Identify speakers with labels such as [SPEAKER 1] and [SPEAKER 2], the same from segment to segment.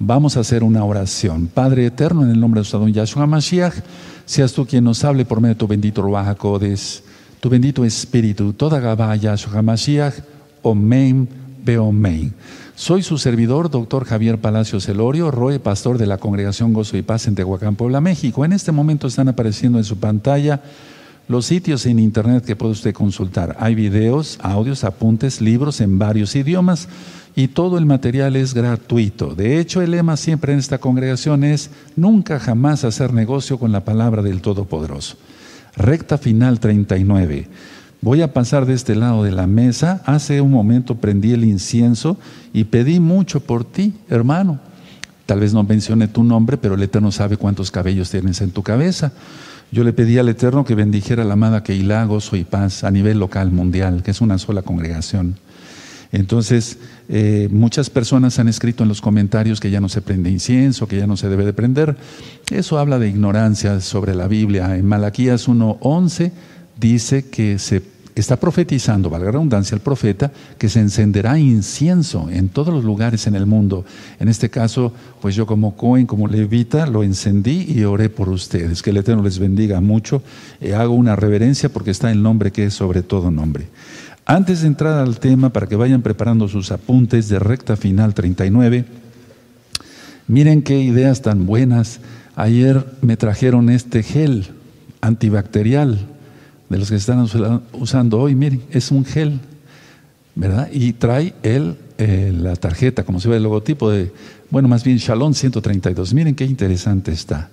[SPEAKER 1] Vamos a hacer una oración. Padre eterno, en el nombre de nuestro don Yahshua Mashiach, seas tú quien nos hable por medio de tu bendito Ruach Codes, tu bendito Espíritu, toda Gabá Yahshua Mashiach, Omen, Beomen. Soy su servidor, doctor Javier Palacios Elorio, Roe, pastor de la Congregación Gozo y Paz en Tehuacán, Puebla, México. En este momento están apareciendo en su pantalla los sitios en internet que puede usted consultar. Hay videos, audios, apuntes, libros en varios idiomas y todo el material es gratuito. De hecho, el lema siempre en esta congregación es nunca jamás hacer negocio con la palabra del Todopoderoso. Recta final 39. Voy a pasar de este lado de la mesa. Hace un momento prendí el incienso y pedí mucho por ti, hermano. Tal vez no mencione tu nombre, pero el Eterno sabe cuántos cabellos tienes en tu cabeza. Yo le pedí al Eterno que bendijera a la amada Keilah, gozo y paz a nivel local, mundial, que es una sola congregación. Entonces, eh, muchas personas han escrito en los comentarios que ya no se prende incienso, que ya no se debe de prender. Eso habla de ignorancia sobre la Biblia. En Malaquías 1.11 dice que se está profetizando, valga la redundancia, el profeta, que se encenderá incienso en todos los lugares en el mundo. En este caso, pues yo como Cohen, como levita, lo encendí y oré por ustedes. Que el Eterno les bendiga mucho. Eh, hago una reverencia porque está el nombre que es sobre todo nombre. Antes de entrar al tema, para que vayan preparando sus apuntes de recta final 39, miren qué ideas tan buenas. Ayer me trajeron este gel antibacterial de los que están usando hoy, miren, es un gel, ¿verdad? Y trae él eh, la tarjeta, como se ve el logotipo de, bueno, más bien Shalom 132. Miren qué interesante está.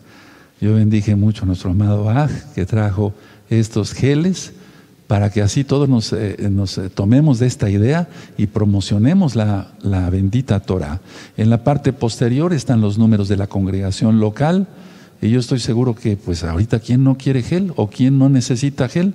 [SPEAKER 1] Yo bendije mucho a nuestro amado Aj, que trajo estos geles para que así todos nos, eh, eh, tomemos de esta idea y promocionemos la, bendita Torah. En la parte posterior están los números de la congregación local, y yo estoy seguro que pues ahorita quién no quiere gel o quién no necesita gel,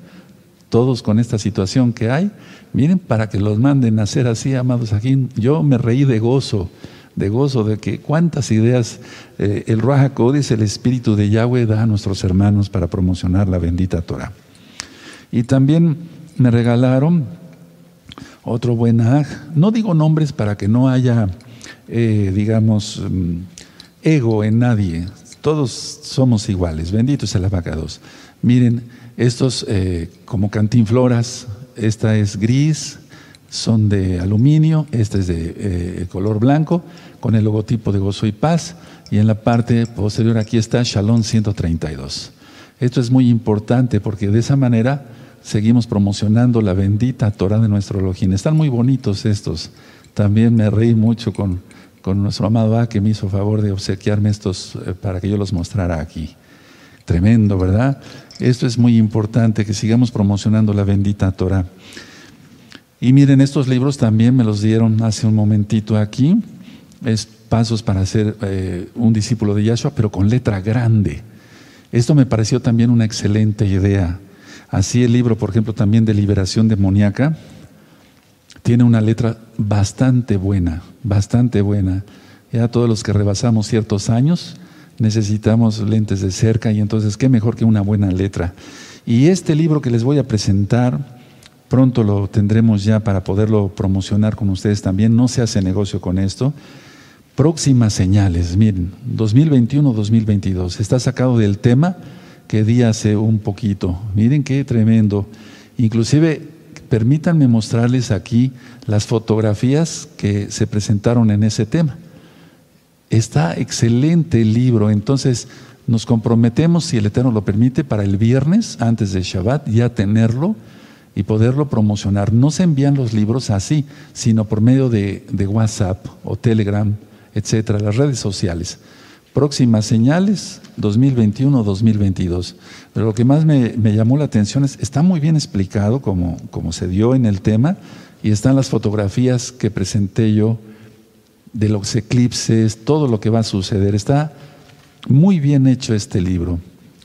[SPEAKER 1] todos con esta situación que hay, miren, para que los manden a hacer así, amados aquí, yo me reí de gozo, de gozo de que cuántas ideas eh, el Raja Codis, el Espíritu de Yahweh da a nuestros hermanos para promocionar la bendita Torah. Y también me regalaron otro buen aj, no digo nombres para que no haya, eh, digamos, mm, ego en nadie, todos somos iguales, bendito sea el abacados. Miren, estos eh, como cantinfloras, esta es gris, son de aluminio, esta es de eh, color blanco, con el logotipo de Gozo y Paz, y en la parte posterior aquí está Shalom 132. Esto es muy importante porque de esa manera seguimos promocionando la bendita Torah de nuestro Elohim. Están muy bonitos estos. También me reí mucho con, con nuestro amado A que me hizo favor de obsequiarme estos eh, para que yo los mostrara aquí. Tremendo, ¿verdad? Esto es muy importante, que sigamos promocionando la bendita Torah. Y miren, estos libros también me los dieron hace un momentito aquí. Es Pasos para ser eh, un discípulo de Yahshua, pero con letra grande. Esto me pareció también una excelente idea. Así el libro, por ejemplo, también de liberación demoníaca, tiene una letra bastante buena, bastante buena. Ya todos los que rebasamos ciertos años necesitamos lentes de cerca y entonces qué mejor que una buena letra. Y este libro que les voy a presentar, pronto lo tendremos ya para poderlo promocionar con ustedes también, no se hace negocio con esto. Próximas señales, miren, 2021-2022, está sacado del tema que di hace un poquito. Miren qué tremendo. Inclusive permítanme mostrarles aquí las fotografías que se presentaron en ese tema. Está excelente el libro, entonces nos comprometemos, si el Eterno lo permite, para el viernes, antes de Shabbat, ya tenerlo y poderlo promocionar. No se envían los libros así, sino por medio de, de WhatsApp o Telegram, etcétera, las redes sociales. Próximas señales, 2021-2022. Pero lo que más me, llamó la atención es, está muy bien explicado como, como se dio en el tema y están las fotografías que presenté yo de los eclipses, todo lo que va a suceder. Está muy bien hecho este libro.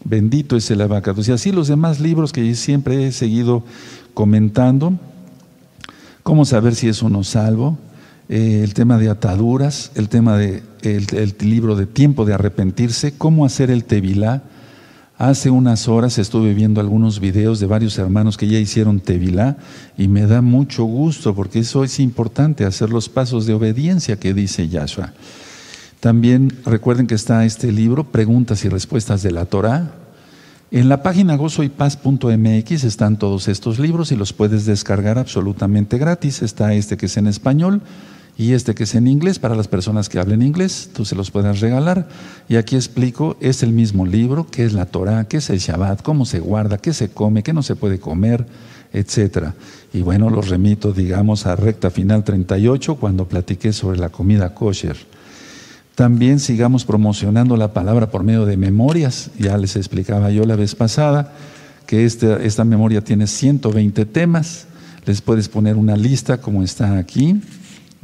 [SPEAKER 1] Bendito es el abacado. Y así los demás libros que siempre he seguido comentando, cómo saber si es uno salvo, eh, el tema de ataduras, el tema de el, libro de tiempo de arrepentirse, cómo hacer el tevilá. Hace unas horas estuve viendo algunos videos de varios hermanos que ya hicieron tevilá y me da mucho gusto porque eso es importante, hacer los pasos de obediencia que dice Yahshua. También recuerden que está este libro, Preguntas y Respuestas de la Torah. En la página gozoypaz.mx están todos estos libros y los puedes descargar absolutamente gratis. Está este que es en español y este que es en inglés para las personas que hablen inglés, tú se los puedes regalar. Y aquí explico, es el mismo libro, qué es la Torah, qué es el Shabbat, cómo se guarda, qué se come, qué no se puede comer, etc. Y bueno, los remito, digamos, a recta final 38 cuando platiqué sobre la comida kosher. También sigamos promocionando la palabra por medio de memorias. Ya les explicaba yo la vez pasada que este, esta memoria tiene 120 temas. Les puedes poner una lista como está aquí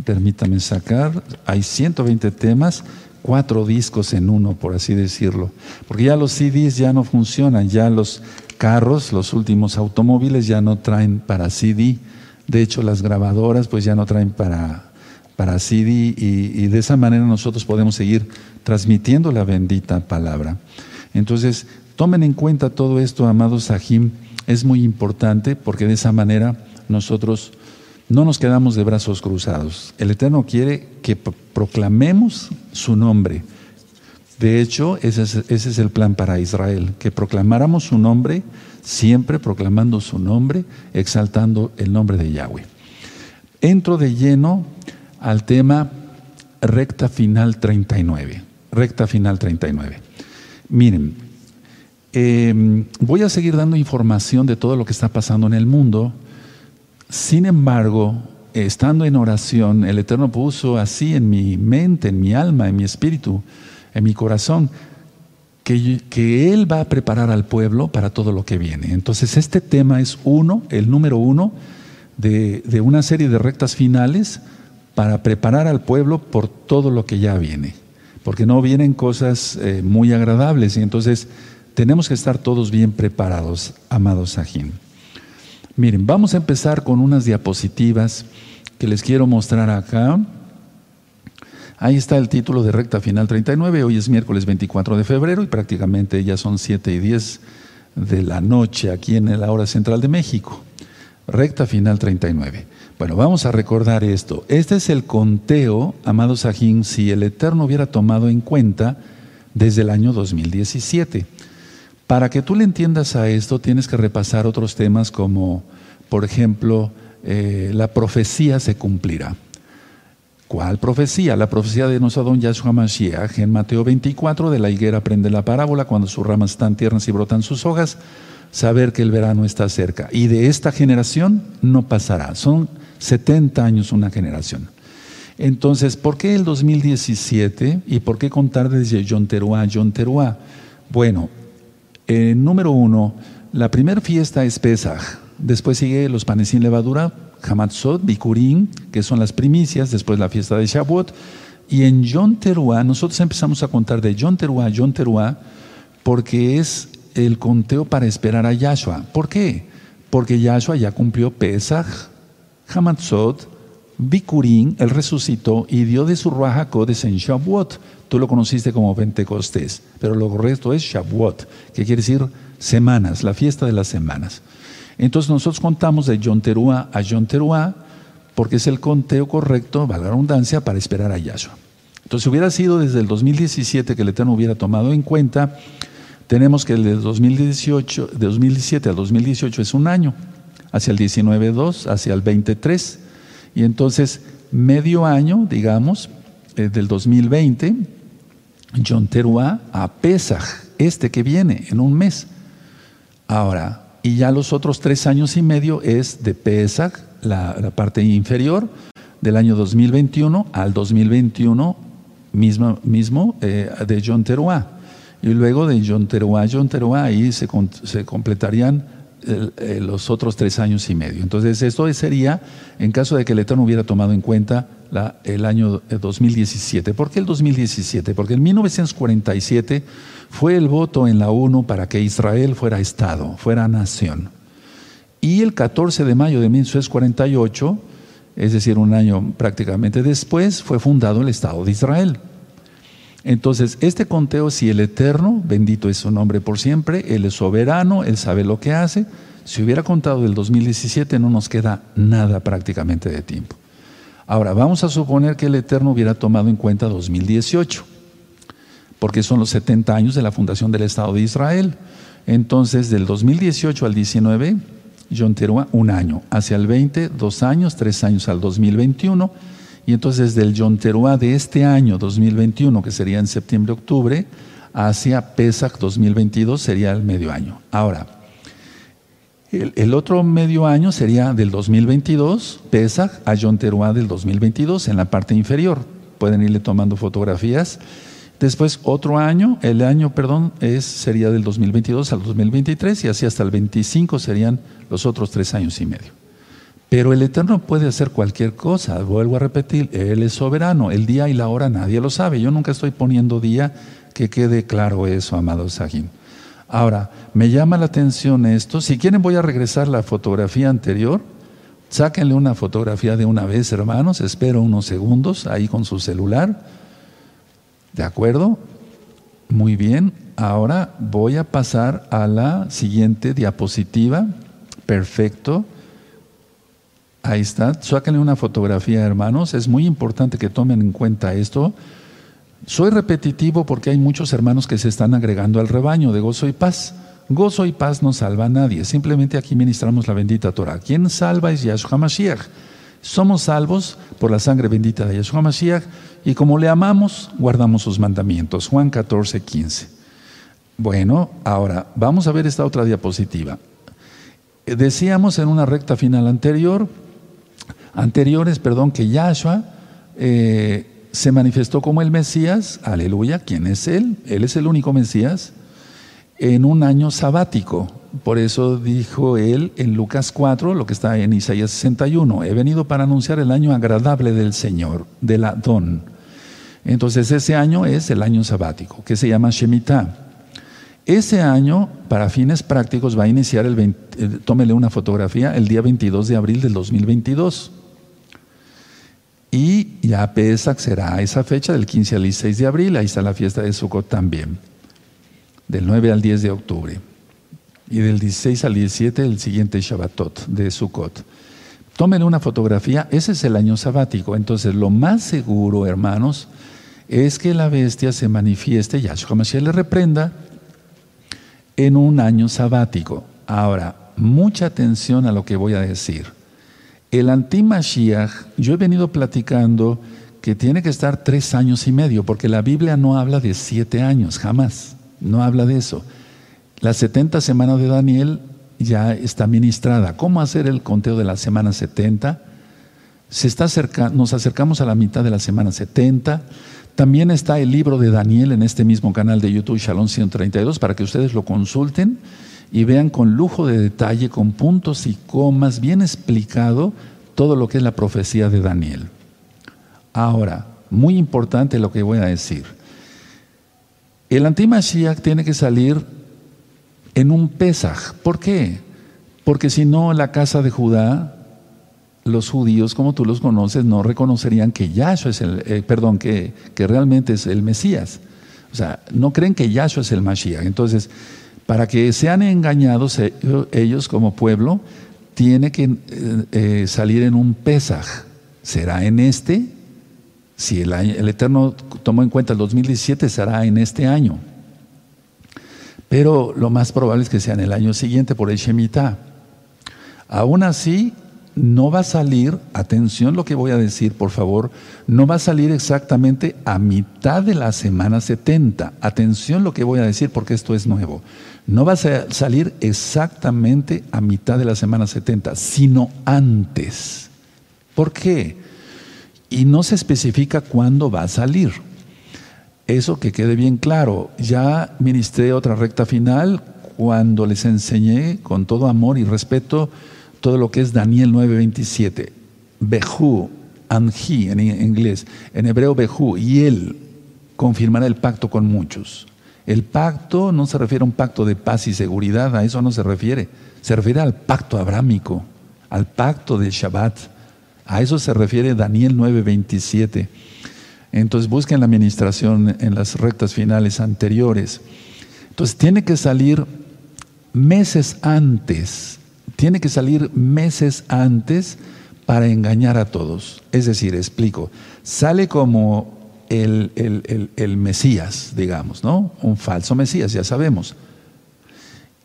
[SPEAKER 1] permítame sacar, hay 120 temas, cuatro discos en uno, por así decirlo. Porque ya los CDs ya no funcionan, ya los carros, los últimos automóviles ya no traen para CD. De hecho, las grabadoras pues ya no traen para, para CD y, de esa manera nosotros podemos seguir transmitiendo la bendita palabra. Entonces, tomen en cuenta todo esto, amados Sahim, es muy importante porque de esa manera nosotros no nos quedamos de brazos cruzados. El Eterno quiere que proclamemos su nombre. De hecho, ese es, el plan para Israel, que proclamáramos su nombre, siempre proclamando su nombre, exaltando el nombre de Yahweh. Entro de lleno al tema recta final 39. Recta final 39. Miren, em, voy a seguir dando información de todo lo que está pasando en el mundo sin embargo, estando en oración, el Eterno puso así en mi mente, en mi alma, en mi espíritu, en mi corazón, que, Él va a preparar al pueblo para todo lo que viene. Entonces, este tema es uno, el número uno, de, una serie de rectas finales para preparar al pueblo por todo lo que ya viene. Porque no vienen cosas eh, muy agradables y entonces tenemos que estar todos bien preparados, amados Sajín. Miren, vamos a empezar con unas diapositivas que les quiero mostrar acá. Ahí está el título de recta final 39. Hoy es miércoles 24 de febrero y prácticamente ya son 7 y 10 de la noche aquí en la hora central de México. Recta final 39. Bueno, vamos a recordar esto. Este es el conteo, amado Sajín, si el Eterno hubiera tomado en cuenta desde el año 2017. Para que tú le entiendas a esto, tienes que repasar otros temas como, por ejemplo, eh, la profecía se cumplirá. ¿Cuál profecía? La profecía de nuestro don Yahshua Mashiach en Mateo 24, de la higuera prende la parábola, cuando sus ramas están tiernas y brotan sus hojas, saber que el verano está cerca. Y de esta generación no pasará. Son 70 años una generación. Entonces, ¿por qué el 2017 y por qué contar desde John Teruá a John Teruá? Bueno, eh, número uno, la primera fiesta es Pesach. Después sigue los panes sin levadura, Hamatzot, Bikurim, que son las primicias. Después la fiesta de Shavuot. Y en Yom Teruah, nosotros empezamos a contar de Yom Teruah Yom Teruah porque es el conteo para esperar a Yahshua. ¿Por qué? Porque Yahshua ya cumplió Pesach, Hamatzot, Bikurim, él resucitó y dio de su Ruach en Shavuot. Tú lo conociste como Pentecostés, pero lo correcto es Shavuot, que quiere decir semanas, la fiesta de las semanas. Entonces nosotros contamos de Yom Teruah a Yom Teruah porque es el conteo correcto, valga la redundancia, para esperar a Yahshua. Entonces, si hubiera sido desde el 2017 que el Eterno hubiera tomado en cuenta, tenemos que el de 2018, de 2017 al 2018 es un año, hacia el 19.2, hacia el 23, y entonces medio año, digamos, eh, del 2020 Teruá a Pesach, este que viene en un mes. Ahora, y ya los otros tres años y medio es de Pesach, la, parte inferior, del año 2021 al 2021 mismo, mismo eh, de Teruá. Y luego de John Teruá Teruá, ahí se, se completarían eh, los otros tres años y medio. Entonces, esto sería en caso de que el Eterno hubiera tomado en cuenta el año 2017. ¿Por qué el 2017? Porque en 1947 fue el voto en la ONU para que Israel fuera Estado, fuera nación. Y el 14 de mayo de 1948, es decir, un año prácticamente después, fue fundado el Estado de Israel. Entonces, este conteo, si el Eterno, bendito es su nombre por siempre, Él es soberano, Él sabe lo que hace, si hubiera contado del 2017 no nos queda nada prácticamente de tiempo. Ahora, vamos a suponer que el Eterno hubiera tomado en cuenta 2018. porque son los 70 años de la fundación del Estado de Israel. Entonces, del 2018 al 19, Yom Teruah, un año. Hacia el 20, dos años, tres años al 2021. Y entonces, del Teruah de este año, 2021, que sería en septiembre-octubre, hacia Pesach 2022 sería el medio año. Ahora, el, otro medio año sería del 2022, Pesach, a Yom Teruah del 2022, en la parte inferior. Pueden irle tomando fotografías. Después otro año, el año, perdón, es, sería del 2022 al 2023 y así hasta el 25 serían los otros tres años y medio. Pero el Eterno puede hacer cualquier cosa, vuelvo a repetir, Él es soberano, el día y la hora nadie lo sabe. Yo nunca estoy poniendo día, que quede claro eso, amado Sahim. Ahora, me llama la atención esto, si quieren voy a regresar la fotografía anterior, sáquenle una fotografía de una vez, hermanos, espero unos segundos ahí con su celular ¿De acuerdo? Muy bien. Ahora voy a pasar a la siguiente diapositiva. Perfecto. Ahí está. Sáquenle una fotografía, hermanos. Es muy importante que tomen en cuenta esto. Soy repetitivo porque hay muchos hermanos que se están agregando al rebaño de gozo y paz. Gozo y paz no salva a nadie. Simplemente aquí ministramos la bendita Torah. ¿Quién salva es Yahshua Mashiach. Somos salvos por la sangre bendita de Yahshua Mashiach y como le amamos, guardamos sus mandamientos. Juan 14, 15. Bueno, ahora vamos a ver esta otra diapositiva. Eh, decíamos en una recta final anterior, anteriores, perdón, que Yahshua eh, se manifestó como el Mesías, aleluya, ¿quién es Él? Él es el único Mesías, en un año sabático. Por eso dijo él en Lucas 4, lo que está en Isaías 61, he venido para anunciar el año agradable del Señor, del Adón. Entonces ese año es el año sabático, que se llama Shemitah. Ese año, para fines prácticos, va a iniciar el, eh, tómele una fotografía, el día 22 de abril del 2022. Y ya Pesach será esa fecha, del 15 al 16 de abril, ahí está la fiesta de Sukkot también, del 9 al 10 de octubre. Y del 16 al 17 el siguiente Shabbatot de Sukkot. Tómenle una fotografía, ese es el año sabático. Entonces, lo más seguro, hermanos, es que la bestia se manifieste, Yahshua Mashiach le reprenda, en un año sabático. Ahora, mucha atención a lo que voy a decir. El anti-Mashiach, yo he venido platicando que tiene que estar tres años y medio, porque la Biblia no habla de siete años, jamás, no habla de eso. La 70 semana de Daniel ya está ministrada. ¿Cómo hacer el conteo de la semana 70? Se está nos acercamos a la mitad de la semana 70. También está el libro de Daniel en este mismo canal de YouTube, Shalom 132, para que ustedes lo consulten y vean con lujo de detalle, con puntos y comas, bien explicado todo lo que es la profecía de Daniel. Ahora, muy importante lo que voy a decir. El antimashiach tiene que salir en un Pesaj. ¿Por qué? Porque si no, la casa de Judá los judíos, como tú los conoces, no reconocerían que Yahshua es el, eh, perdón, que, que, realmente es el Mesías. O sea, no creen que Yahshua es el Mashiach. Entonces, para que sean engañados eh, ellos como pueblo, tiene que eh, salir en un Pesaj. ¿Será en este? Si el, el Eterno tomó en cuenta el 2017, será en este año. Pero lo más probable es que sea en el año siguiente por el Shemitah. Aún así, no va a salir, atención lo que voy a decir, por favor, no va a salir exactamente a mitad de la semana 70. Atención lo que voy a decir porque esto es nuevo. No va a salir exactamente a mitad de la semana 70, sino antes. ¿Por qué? Y no se especifica cuándo va a salir. Eso que quede bien claro. Ya ministré otra recta final cuando les enseñé con todo amor y respeto todo lo que es Daniel 9:27. Behu, Anji en inglés, en hebreo Behu, y él confirmará el pacto con muchos. El pacto no se refiere a un pacto de paz y seguridad, a eso no se refiere. Se refiere al pacto abrámico, al pacto de Shabbat. A eso se refiere Daniel 9:27. Entonces busquen la administración en las rectas finales anteriores. Entonces tiene que salir meses antes tiene que salir meses antes para engañar a todos. Es decir, explico, sale como el, el, Mesías, digamos, ¿no? Un falso Mesías, ya sabemos.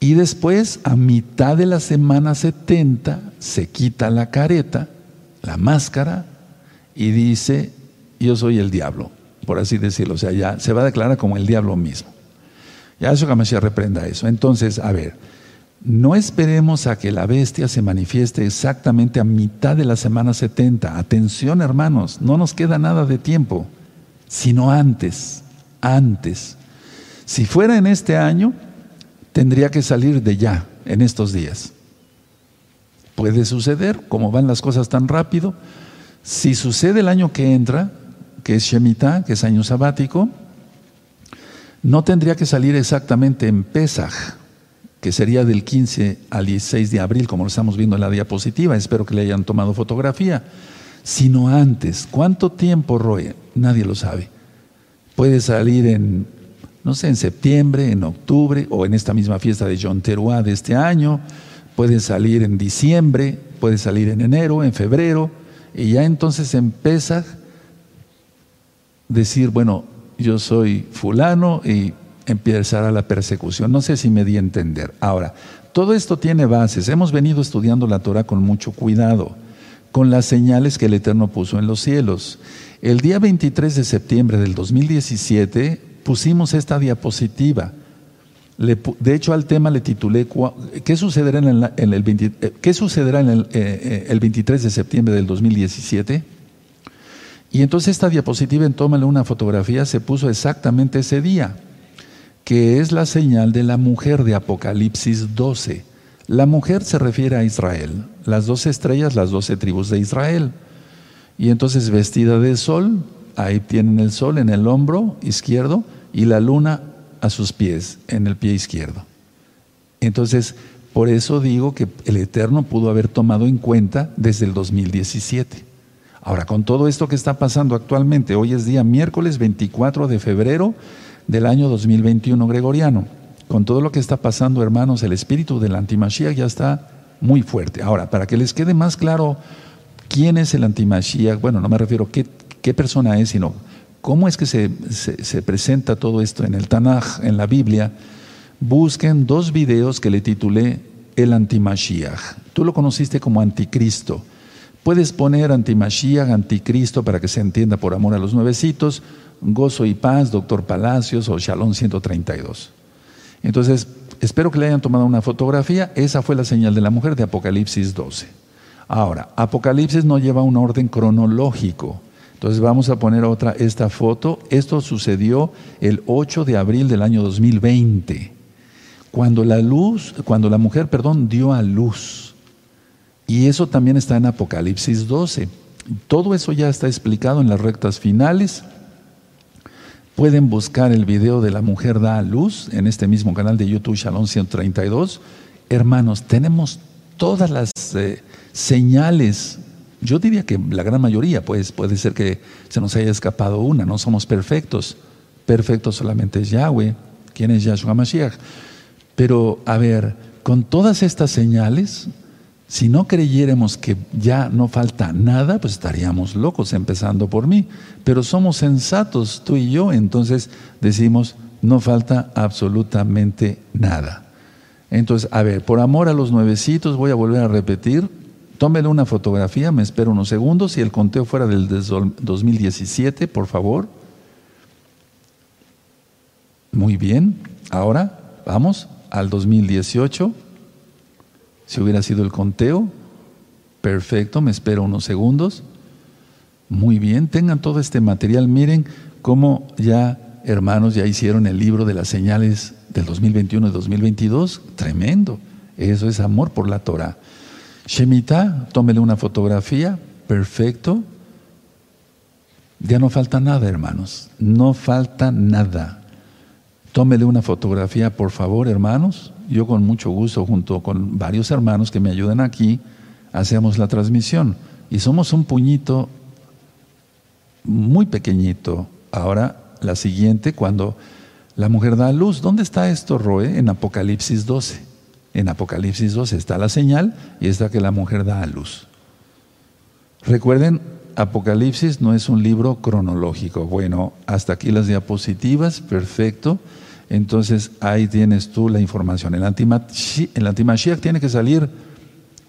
[SPEAKER 1] Y después, a mitad de la semana 70, se quita la careta, la máscara, y dice, yo soy el diablo, por así decirlo. O sea, ya se va a declarar como el diablo mismo. Ya eso se reprenda eso. Entonces, a ver, no esperemos a que la bestia se manifieste exactamente a mitad de la semana 70. Atención, hermanos, no nos queda nada de tiempo, sino antes, antes. Si fuera en este año, tendría que salir de ya, en estos días. Puede suceder, como van las cosas tan rápido. Si sucede el año que entra, que es Shemitah, que es año sabático, no tendría que salir exactamente en Pesaj, que sería del 15 al 16 de abril, como lo estamos viendo en la diapositiva, espero que le hayan tomado fotografía, sino antes. ¿Cuánto tiempo, Roy? Nadie lo sabe. Puede salir en, no sé, en septiembre, en octubre, o en esta misma fiesta de John Teruá de este año, puede salir en diciembre, puede salir en enero, en febrero, y ya entonces en Pesaj decir, bueno, yo soy fulano y empezará la persecución. No sé si me di a entender. Ahora, todo esto tiene bases. Hemos venido estudiando la Torah con mucho cuidado, con las señales que el Eterno puso en los cielos. El día 23 de septiembre del 2017 pusimos esta diapositiva. de hecho, al tema le titulé ¿Qué sucederá en el, 23 eh, eh, de septiembre del 2017? Y entonces esta diapositiva en Tómale una fotografía se puso exactamente ese día, que es la señal de la mujer de Apocalipsis 12. La mujer se refiere a Israel, las doce estrellas, las doce tribus de Israel. Y entonces vestida de sol, ahí tienen el sol en el hombro izquierdo y la luna a sus pies, en el pie izquierdo. Entonces, por eso digo que el Eterno pudo haber tomado en cuenta desde el 2017. Ahora, con todo esto que está pasando actualmente, hoy es día miércoles 24 de febrero del año 2021 gregoriano. Con todo lo que está pasando, hermanos, el espíritu del antimashiach ya está muy fuerte. Ahora, para que les quede más claro quién es el antimashiach, bueno, no me refiero a qué, persona es, sino cómo es que se, se presenta todo esto en el Tanaj, en la Biblia, busquen dos videos que le titulé El antimashiach. Tú lo conociste como anticristo. Puedes poner antimashiach, anticristo, para que se entienda por amor a los nuevecitos, gozo y paz, doctor Palacios o Shalom 132. Entonces, espero que le hayan tomado una fotografía. Esa fue la señal de la mujer de Apocalipsis 12. Ahora, Apocalipsis no lleva un orden cronológico. Entonces vamos a poner otra, esta foto. Esto sucedió el 8 de abril del año 2020, cuando la luz, cuando la mujer, perdón, dio a luz. Y eso también está en Apocalipsis 12. Todo eso ya está explicado en las rectas finales. Pueden buscar el video de la mujer da a luz en este mismo canal de YouTube Shalom 132. Hermanos, tenemos todas las eh, señales. Yo diría que la gran mayoría, pues puede ser que se nos haya escapado una. No somos perfectos. Perfecto solamente es Yahweh. ¿Quién es Yahshua Mashiach? Pero, a ver, con todas estas señales, si no creyéramos que ya no falta nada, pues estaríamos locos, empezando por mí. Pero somos sensatos, tú y yo, entonces decimos, no falta absolutamente nada. Entonces, a ver, por amor a los nuevecitos, voy a volver a repetir, tómele una fotografía, me espero unos segundos, si el conteo fuera del 2017, por favor. Muy bien, ahora vamos al 2018. Si hubiera sido el conteo, perfecto, me espero unos segundos. Muy bien, tengan todo este material. Miren cómo ya, hermanos, ya hicieron el libro de las señales del 2021 y 2022. Tremendo. Eso es amor por la Torah. Shemitah, tómele una fotografía. Perfecto. Ya no falta nada, hermanos. No falta nada. Tómele una fotografía, por favor, hermanos yo con mucho gusto, junto con varios hermanos que me ayudan aquí, hacemos la transmisión. Y somos un puñito muy pequeñito. Ahora, la siguiente, cuando la mujer da luz. ¿Dónde está esto, Roe? En Apocalipsis 12. En Apocalipsis 12 está la señal y está que la mujer da a luz. Recuerden, Apocalipsis no es un libro cronológico. Bueno, hasta aquí las diapositivas, perfecto. Entonces ahí tienes tú la información. El antimashiach tiene que salir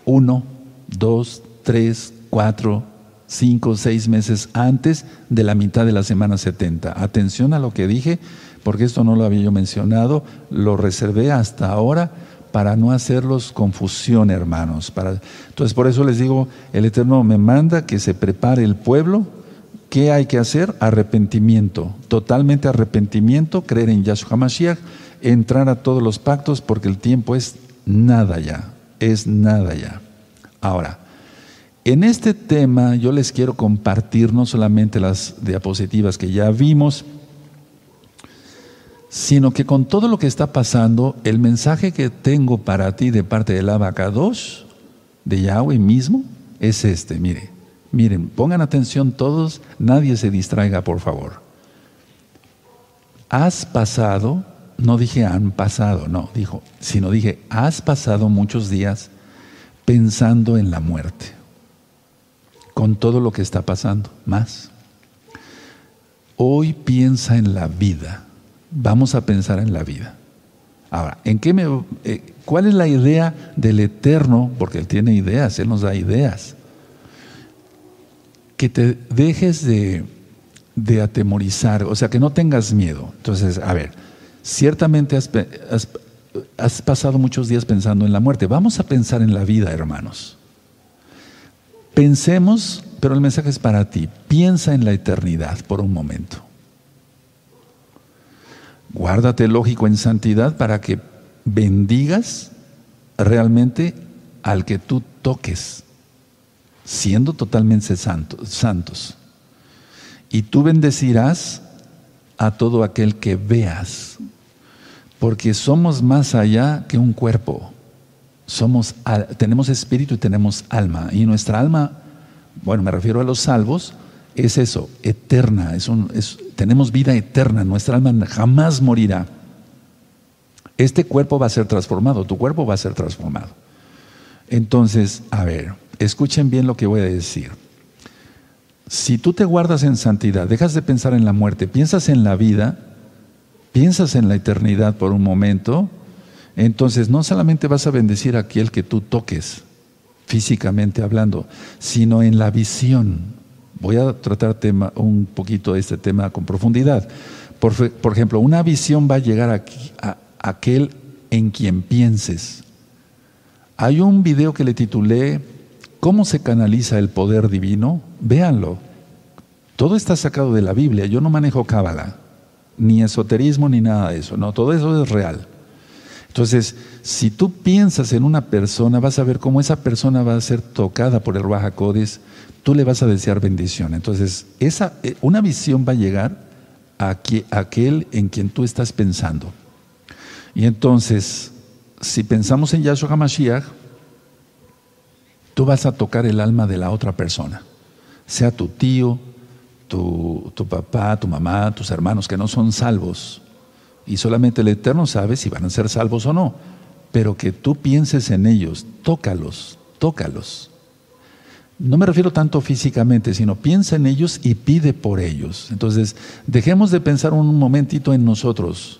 [SPEAKER 1] uno, dos, tres, cuatro, cinco, seis meses antes de la mitad de la semana 70. Atención a lo que dije, porque esto no lo había yo mencionado, lo reservé hasta ahora para no hacerlos confusión, hermanos. Para, entonces, por eso les digo, el Eterno me manda que se prepare el pueblo. ¿Qué hay que hacer? Arrepentimiento, totalmente arrepentimiento, creer en Yahshua HaMashiach, entrar a todos los pactos, porque el tiempo es nada ya, es nada ya. Ahora, en este tema yo les quiero compartir no solamente las diapositivas que ya vimos, sino que con todo lo que está pasando, el mensaje que tengo para ti de parte del Abacados, de Yahweh mismo, es este, mire, miren, pongan atención todos, nadie se distraiga, por favor. Has pasado, no dije han pasado, no, dijo, sino dije, has pasado muchos días pensando en la muerte, con todo lo que está pasando, más. Hoy piensa en la vida vamos a pensar en la vida. Ahora, ¿en qué me, eh, ¿cuál es la idea del Eterno? Porque Él tiene ideas, Él nos da ideas. Que te dejes de, atemorizar, o sea, que no tengas miedo. Entonces, a ver, ciertamente has pasado muchos días pensando en la muerte. Vamos a pensar en la vida, hermanos. Pensemos, pero el mensaje es para ti. Piensa en la eternidad por un momento. Guárdate lógico en santidad para que bendigas realmente al que tú toques, siendo totalmente santos. Y tú bendecirás a todo aquel que veas, porque somos más allá que un cuerpo. Somos, tenemos espíritu y tenemos alma. Y nuestra alma, bueno, me refiero a los salvos, es eso, eterna, es un, tenemos vida eterna, nuestra alma jamás morirá. Este cuerpo va a ser transformado, tu cuerpo va a ser transformado. Entonces, a ver, escuchen bien lo que voy a decir. Si tú te guardas en santidad, dejas de pensar en la muerte, piensas en la vida, piensas en la eternidad por un momento, entonces no solamente vas a bendecir a aquel que tú toques, físicamente hablando, sino en la visión, Voy a tratar un poquito este tema con profundidad. Por, ejemplo, una visión va a llegar a, aquel en quien pienses. Hay un video que le titulé ¿Cómo se canaliza el poder divino? Véanlo. Todo está sacado de la Biblia. Yo no manejo cábala, ni esoterismo, ni nada de eso. No, todo eso es real. Entonces, si tú piensas en una persona, vas a ver cómo esa persona va a ser tocada por el Raja tú le vas a desear bendición. Entonces, esa, eh, una visión va a llegar a, aquel en quien tú estás pensando. Y entonces, si pensamos en Yahshua HaMashiach, tú vas a tocar el alma de la otra persona, sea tu tío, tu, tu papá, tu mamá, tus hermanos que no son salvos. Y solamente el Eterno sabe si van a ser salvos o no. Pero que tú pienses en ellos, tócalos, tócalos. No me refiero tanto físicamente, sino piensa en ellos y pide por ellos. Entonces, dejemos de pensar un momentito en nosotros.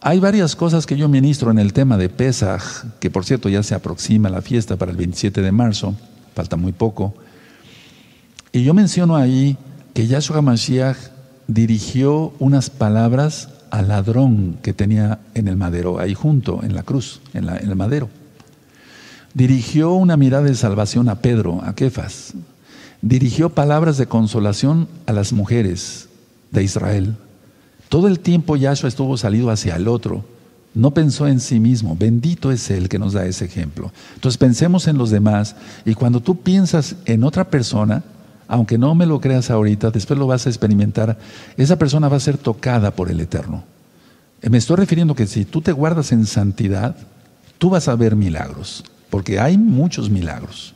[SPEAKER 1] Hay varias cosas que yo ministro en el tema de Pesaj, que por cierto ya se aproxima la fiesta para el 27 de marzo, falta muy poco. Y yo menciono ahí que Yahshua Mashiach dirigió unas palabras al ladrón que tenía en el madero, ahí junto, en la cruz, en, el madero. Dirigió una mirada de salvación a Pedro, a Kefas, dirigió palabras de consolación a las mujeres de Israel. Todo el tiempo Yahshua estuvo salido hacia el otro, no pensó en sí mismo, bendito es Él que nos da ese ejemplo. Entonces pensemos en los demás. Y cuando tú piensas en otra persona, aunque no me lo creas ahorita, después lo vas a experimentar, esa persona va a ser tocada por el Eterno. Me estoy refiriendo que si tú te guardas en santidad, tú vas a ver milagros porque hay muchos milagros.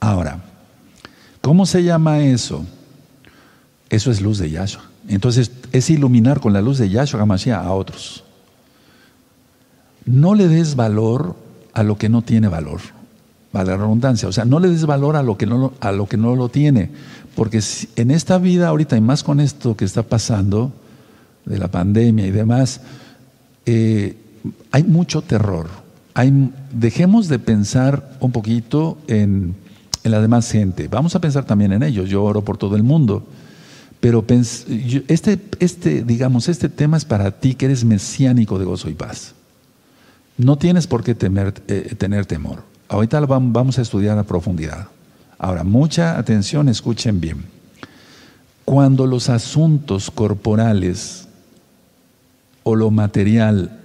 [SPEAKER 1] Ahora, ¿cómo se llama eso? Eso es luz de Yahshua. Entonces, es iluminar con la luz de Yahshua Hamashiach a otros. No le des valor a lo que no tiene valor. Vale la redundancia. O sea, no le des valor a lo que no, a lo, que no lo tiene. Porque en esta vida ahorita, y más con esto que está pasando, de la pandemia y demás, eh, hay mucho terror. Hay, dejemos de pensar un poquito en, en, la demás gente. Vamos a pensar también en ellos. Yo oro por todo el mundo. Pero este, este, digamos, este tema es para ti que eres mesiánico de gozo y paz. No tienes por qué temer, eh, tener temor. Ahorita vamos a estudiar a profundidad. Ahora, mucha atención, escuchen bien. Cuando los asuntos corporales o lo material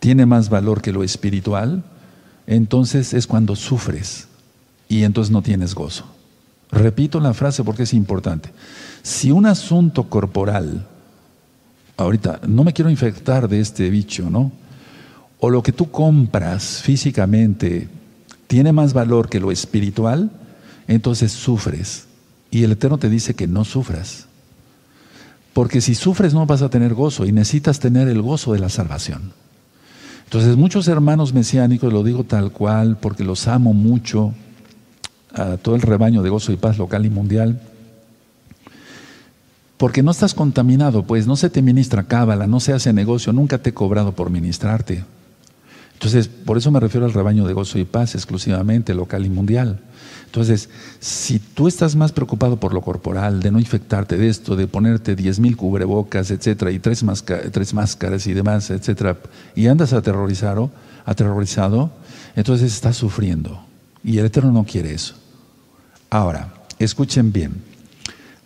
[SPEAKER 1] tiene más valor que lo espiritual, entonces es cuando sufres y entonces no tienes gozo. Repito la frase porque es importante. Si un asunto corporal, ahorita no me quiero infectar de este bicho, ¿no? O lo que tú compras físicamente tiene más valor que lo espiritual, entonces sufres. Y el Eterno te dice que no sufras. Porque si sufres no vas a tener gozo y necesitas tener el gozo de la salvación. Entonces muchos hermanos mesiánicos, lo digo tal cual porque los amo mucho, a todo el rebaño de gozo y paz local y mundial, porque no estás contaminado, pues no se te ministra cábala, no se hace negocio, nunca te he cobrado por ministrarte. Entonces, por eso me refiero al rebaño de gozo y paz exclusivamente, local y mundial. Entonces, si tú estás más preocupado por lo corporal, de no infectarte de esto, de ponerte diez mil cubrebocas, etcétera, y tres, tres máscaras y demás, etcétera, y andas aterrorizado, aterrorizado, entonces estás sufriendo. Y el Eterno no quiere eso. Ahora, escuchen bien.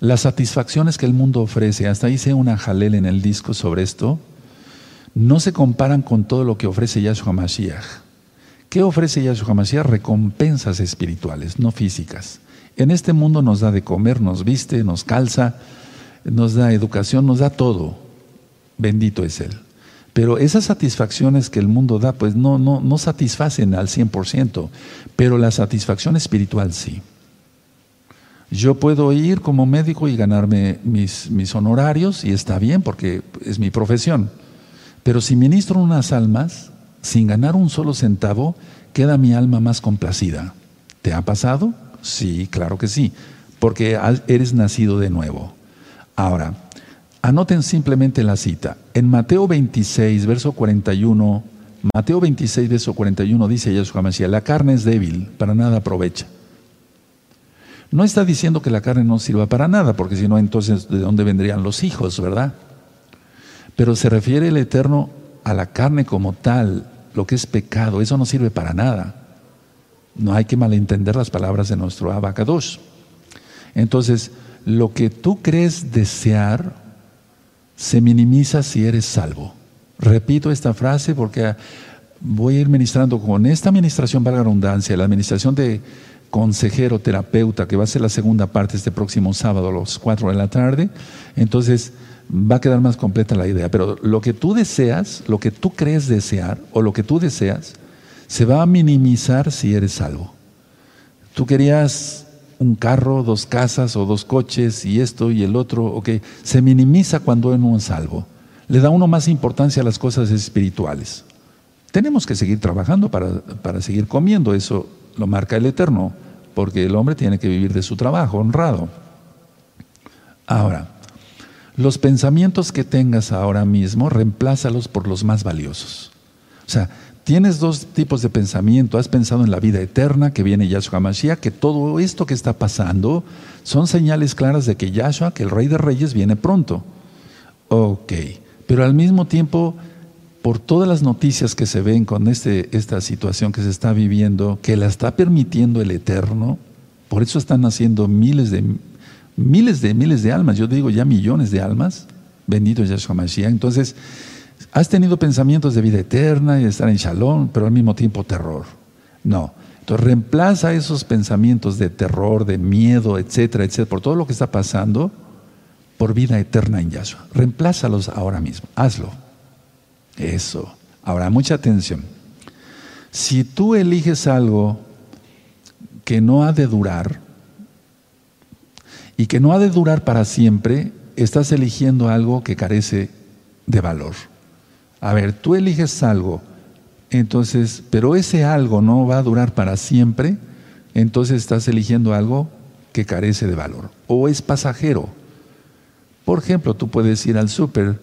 [SPEAKER 1] Las satisfacciones que el mundo ofrece, hasta hice una jalel en el disco sobre esto, no se comparan con todo lo que ofrece Yahshua Mashiach. ¿Qué ofrece Yahshua Mashiach? Recompensas espirituales, no físicas. En este mundo nos da de comer, nos viste, nos calza, nos da educación, nos da todo. Bendito es Él. Pero esas satisfacciones que el mundo da, pues no, no, no satisfacen al 100%, pero la satisfacción espiritual sí. Yo puedo ir como médico y ganarme mis, mis honorarios y está bien porque es mi profesión. Pero si ministro unas almas, sin ganar un solo centavo, queda mi alma más complacida. ¿Te ha pasado? Sí, claro que sí, porque eres nacido de nuevo. Ahora, anoten simplemente la cita. En Mateo 26, verso 41, Mateo 26, verso 41 dice Yeshua Mesías, la carne es débil, para nada aprovecha. No está diciendo que la carne no sirva para nada, porque si no, entonces, ¿de dónde vendrían los hijos, verdad? Pero se refiere el Eterno a la carne como tal, lo que es pecado, eso no sirve para nada. No hay que malentender las palabras de nuestro abacados. Entonces, lo que tú crees desear se minimiza si eres salvo. Repito esta frase porque voy a ir ministrando con esta administración, valga la redundancia, la administración de consejero terapeuta, que va a ser la segunda parte este próximo sábado a las 4 de la tarde. Entonces va a quedar más completa la idea. Pero lo que tú deseas, lo que tú crees desear o lo que tú deseas, se va a minimizar si eres salvo. Tú querías un carro, dos casas o dos coches y esto y el otro, ok, se minimiza cuando uno es salvo. Le da uno más importancia a las cosas espirituales. Tenemos que seguir trabajando para, para seguir comiendo, eso lo marca el Eterno, porque el hombre tiene que vivir de su trabajo honrado. Ahora, los pensamientos que tengas ahora mismo, reemplázalos por los más valiosos. O sea, tienes dos tipos de pensamiento. Has pensado en la vida eterna que viene Yahshua Mashiach, que todo esto que está pasando son señales claras de que Yahshua, que el Rey de Reyes, viene pronto. Ok, pero al mismo tiempo por todas las noticias que se ven con este, esta situación que se está viviendo, que la está permitiendo el Eterno, por eso están naciendo miles de miles de miles de almas, yo digo ya millones de almas, bendito Yahshua Mashiach. Entonces, has tenido pensamientos de vida eterna y de estar en shalom, pero al mismo tiempo terror. No. Entonces, reemplaza esos pensamientos de terror, de miedo, etcétera, etcétera, por todo lo que está pasando, por vida eterna en Yahshua. Reemplázalos ahora mismo. Hazlo. Eso. Ahora, mucha atención. Si tú eliges algo que no ha de durar y que no ha de durar para siempre, estás eligiendo algo que carece de valor. A ver, tú eliges algo, entonces, pero ese algo no va a durar para siempre, entonces estás eligiendo algo que carece de valor o es pasajero. Por ejemplo, tú puedes ir al súper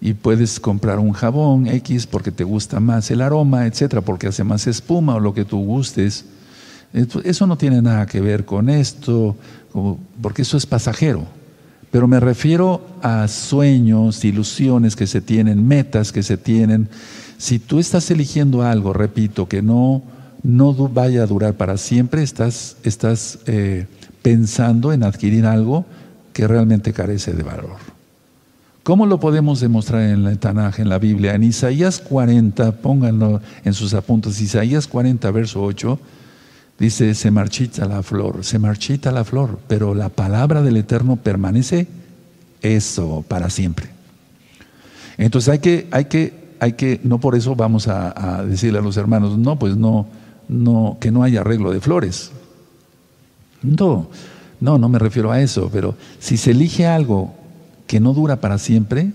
[SPEAKER 1] y puedes comprar un jabón X porque te gusta más el aroma, etcétera, porque hace más espuma o lo que tú gustes. Eso no tiene nada que ver con esto, porque eso es pasajero. Pero me refiero a sueños, ilusiones que se tienen, metas que se tienen. Si tú estás eligiendo algo, repito, que no, no vaya a durar para siempre, estás, estás eh, pensando en adquirir algo que realmente carece de valor. ¿Cómo lo podemos demostrar en la Tanaj, en la Biblia? En Isaías 40, pónganlo en sus apuntes, Isaías 40, verso 8, dice, se marchita la flor, se marchita la flor, pero la palabra del Eterno permanece eso para siempre. Entonces hay que, hay que, hay que, no por eso vamos a, decirle a los hermanos, no, pues no, no, que no haya arreglo de flores. No, no, no me refiero a eso, pero si se elige algo que no dura para siempre,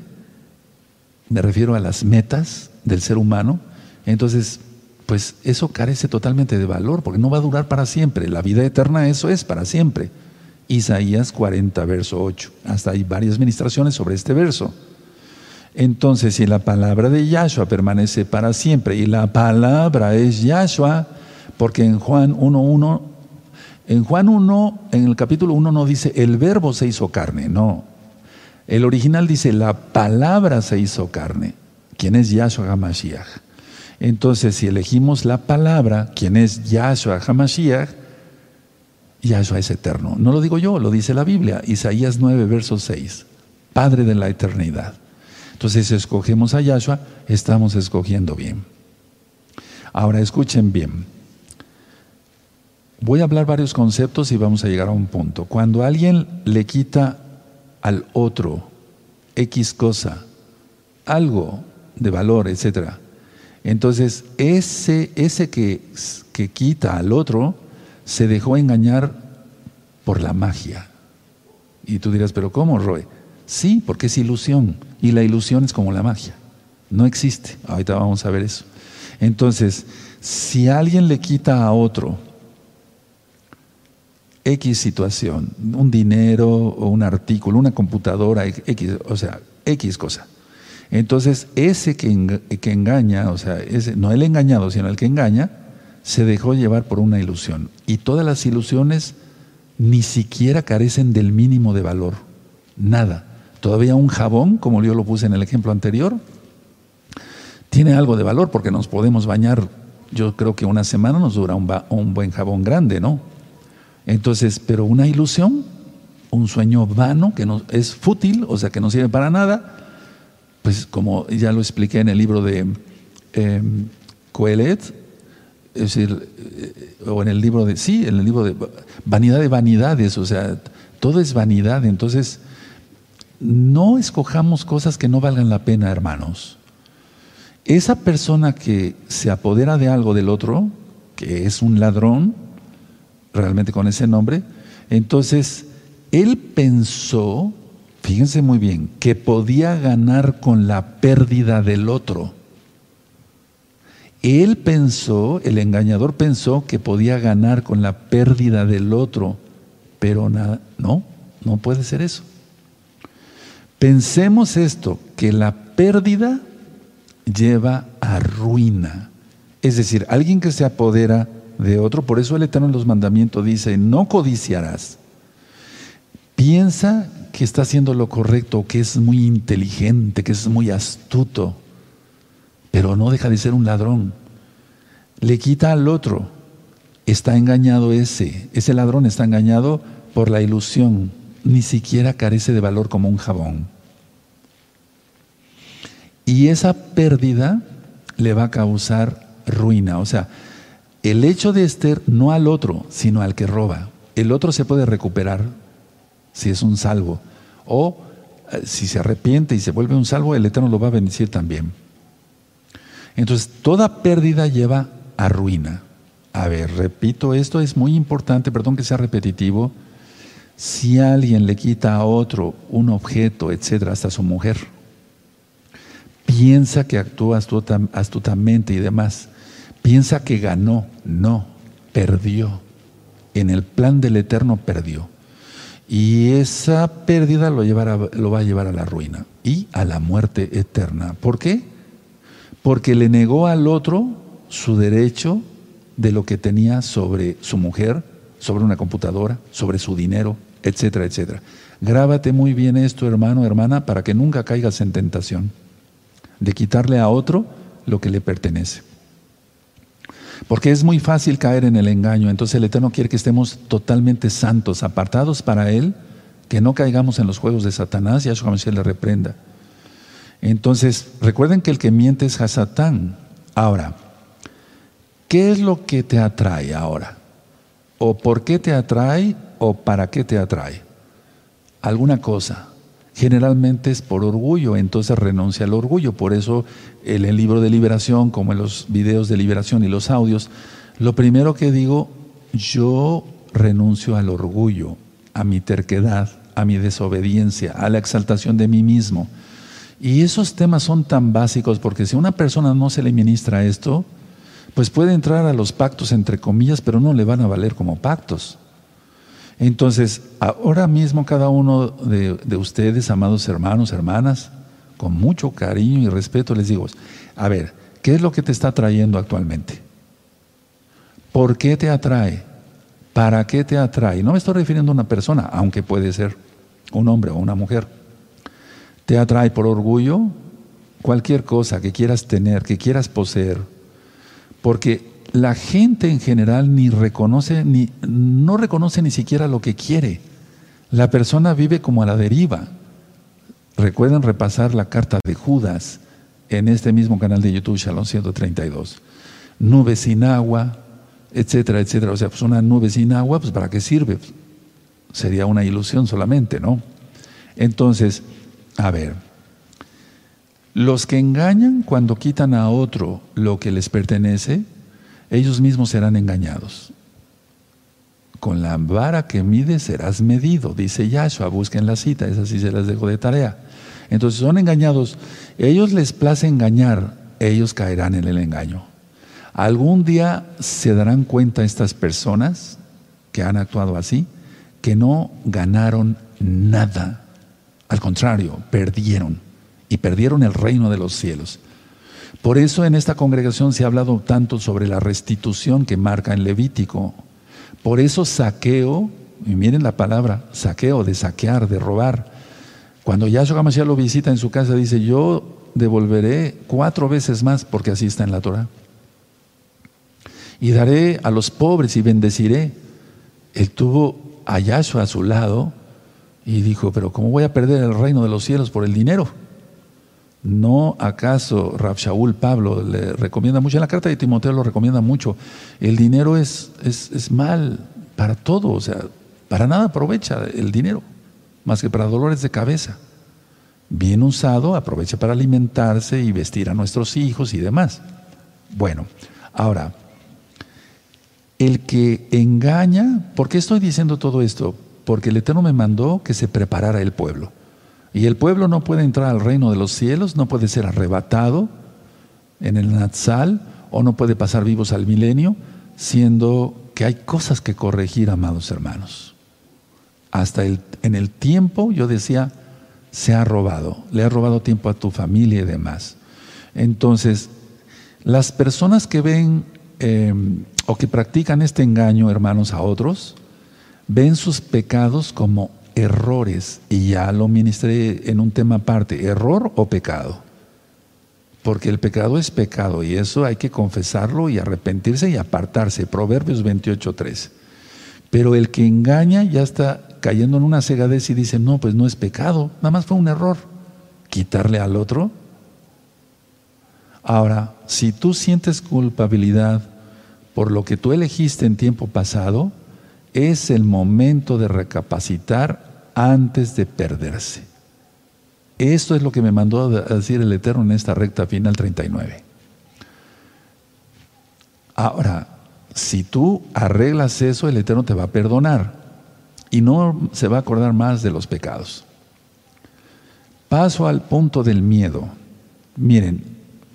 [SPEAKER 1] me refiero a las metas del ser humano, entonces, pues eso carece totalmente de valor, porque no va a durar para siempre. La vida eterna, eso es para siempre. Isaías 40, verso 8. Hasta hay varias ministraciones sobre este verso. Entonces, si la palabra de Yahshua permanece para siempre, y la palabra es Yahshua, porque en Juan 1.1, en Juan 1, en el capítulo 1 no dice, el verbo se hizo carne, no. El original dice, la palabra se hizo carne, quien es Yahshua HaMashiach. Entonces, si elegimos la palabra, quien es Yahshua HaMashiach, Yahshua es eterno. No lo digo yo, lo dice la Biblia, Isaías 9, verso 6, Padre de la eternidad. Entonces, si escogemos a Yahshua, estamos escogiendo bien. Ahora, escuchen bien. Voy a hablar varios conceptos y vamos a llegar a un punto. Cuando alguien le quita al otro X cosa, algo de valor, etc. Entonces, ese, ese que, que quita al otro se dejó engañar por la magia. Y tú dirás, pero ¿cómo, Roy? Sí, porque es ilusión. Y la ilusión es como la magia. No existe. Ahorita vamos a ver eso. Entonces, si alguien le quita a otro X situación, un dinero o un artículo, una computadora, X, o sea, X cosa. Entonces, ese que, que engaña, o sea, ese, no el engañado, sino el que engaña, se dejó llevar por una ilusión. Y todas las ilusiones ni siquiera carecen del mínimo de valor. Nada. Todavía un jabón, como yo lo puse en el ejemplo anterior, tiene algo de valor porque nos podemos bañar, yo creo que una semana nos dura un, un buen jabón grande, ¿no? Entonces, pero una ilusión, un sueño vano que no, es fútil, o sea, que no sirve para nada, pues como ya lo expliqué en el libro de eh, Coelet, es decir, eh, o en el libro de, sí, en el libro de vanidad de vanidades, o sea, todo es vanidad, entonces no escojamos cosas que no valgan la pena, hermanos. Esa persona que se apodera de algo del otro, que es un ladrón, realmente con ese nombre. Entonces, él pensó, fíjense muy bien, que podía ganar con la pérdida del otro. Él pensó, el engañador pensó que podía ganar con la pérdida del otro, pero nada, no, no puede ser eso. Pensemos esto, que la pérdida lleva a ruina. Es decir, alguien que se apodera de otro. Por eso el Eterno en los mandamientos dice, no codiciarás. Piensa que está haciendo lo correcto, que es muy inteligente, que es muy astuto, pero no deja de ser un ladrón. Le quita al otro. Está engañado ese. Ese ladrón está engañado por la ilusión. Ni siquiera carece de valor como un jabón. Y esa pérdida le va a causar ruina. O sea, el hecho de Esther no al otro, sino al que roba. El otro se puede recuperar si es un salvo. O eh, si se arrepiente y se vuelve un salvo, el Eterno lo va a bendecir también. Entonces, toda pérdida lleva a ruina. A ver, repito, esto es muy importante, perdón que sea repetitivo. Si alguien le quita a otro un objeto, etcétera, hasta su mujer, piensa que actúa astutamente y demás, piensa que ganó, no, perdió. en el plan del Eterno perdió. Y esa pérdida lo, lo va a llevar a la ruina y a la muerte eterna. ¿Por qué? Porque le negó al otro su derecho de lo que tenía sobre su mujer, sobre una computadora, sobre su dinero, etcétera, etcétera. Grábate muy bien esto, hermano, hermana, para que nunca caigas en tentación de quitarle a otro lo que le pertenece. Porque es muy fácil caer en el engaño. Entonces el Eterno quiere que estemos totalmente santos, apartados para Él, que no caigamos en los juegos de Satanás y a su le reprenda. Entonces, recuerden que el que miente es Hasatán. Ahora, ¿qué es lo que te atrae ahora? ¿O por qué te atrae o para qué te atrae? Alguna cosa generalmente es por orgullo, entonces renuncia al orgullo. Por eso en el libro de liberación, como en los videos de liberación y los audios, lo primero que digo, yo renuncio al orgullo, a mi terquedad, a mi desobediencia, a la exaltación de mí mismo. Y esos temas son tan básicos porque si a una persona no se le ministra esto, pues puede entrar a los pactos entre comillas, pero no le van a valer como pactos. Entonces, ahora mismo cada uno de, ustedes, amados hermanos, hermanas, con mucho cariño y respeto les digo, a ver, ¿qué es lo que te está trayendo actualmente? ¿Por qué te atrae? ¿Para qué te atrae? No me estoy refiriendo a una persona, aunque puede ser un hombre o una mujer. ¿Te atrae por orgullo? Cualquier cosa que quieras tener, que quieras poseer. Porque la gente en general ni reconoce, ni, no reconoce ni siquiera lo que quiere. La persona vive como a la deriva. Recuerden repasar la carta de Judas en este mismo canal de YouTube, Shalom 132. Nube sin agua, etcétera, etcétera. O sea, pues una nube sin agua, pues ¿para qué sirve? Sería una ilusión solamente, ¿no? Entonces, a ver, los que engañan cuando quitan a otro lo que les pertenece, ellos mismos serán engañados. Con la vara que mides serás medido, dice Yahshua, busquen la cita, esa sí se las dejo de tarea. Entonces son engañados, ellos les place engañar, ellos caerán en el engaño. Algún día se darán cuenta estas personas que han actuado así, que no ganaron nada, al contrario, perdieron, y perdieron el reino de los cielos. Por eso en esta congregación se ha hablado tanto sobre la restitución que marca en Levítico. Por eso saqueo, y miren la palabra, saqueo, de saquear, de robar. Cuando Yahshua Mashiach lo visita en su casa, dice, yo devolveré cuatro veces más, porque así está en la Torah. Y daré a los pobres y bendeciré. Él tuvo a Yahshua a su lado y dijo, pero ¿cómo voy a perder el reino de los cielos por el dinero? ¿No acaso Rab Shaul Pablo le recomienda mucho? En la carta de Timoteo lo recomienda mucho. El dinero es, es, mal para todo, o sea, para nada aprovecha el dinero, más que para dolores de cabeza. Bien usado, aprovecha para alimentarse y vestir a nuestros hijos y demás. Bueno, ahora, el que engaña, ¿por qué estoy diciendo todo esto? Porque el Eterno me mandó que se preparara el pueblo. Y el pueblo no puede entrar al reino de los cielos, no puede ser arrebatado en el Natsal o no puede pasar vivos al milenio, siendo que hay cosas que corregir, amados hermanos. Hasta en el tiempo, yo decía, se ha robado, le ha robado tiempo a tu familia y demás. Entonces, las personas que ven em, o que practican este engaño, hermanos, a otros, ven sus pecados como errores, y ya lo ministré en un tema aparte, error o pecado. Porque el pecado es pecado y eso hay que confesarlo y arrepentirse y apartarse. Proverbios 28.3. Pero el que engaña ya está cayendo en una cegadez y dice, no, pues no es pecado, nada más fue un error. Quitarle al otro. Ahora, si tú sientes culpabilidad por lo que tú elegiste en tiempo pasado, es el momento de recapacitar antes de perderse. Esto es lo que me mandó a decir el Eterno en esta recta final 39. Ahora, si tú arreglas eso, el Eterno te va a perdonar y no se va a acordar más de los pecados. Paso al punto del miedo. Miren,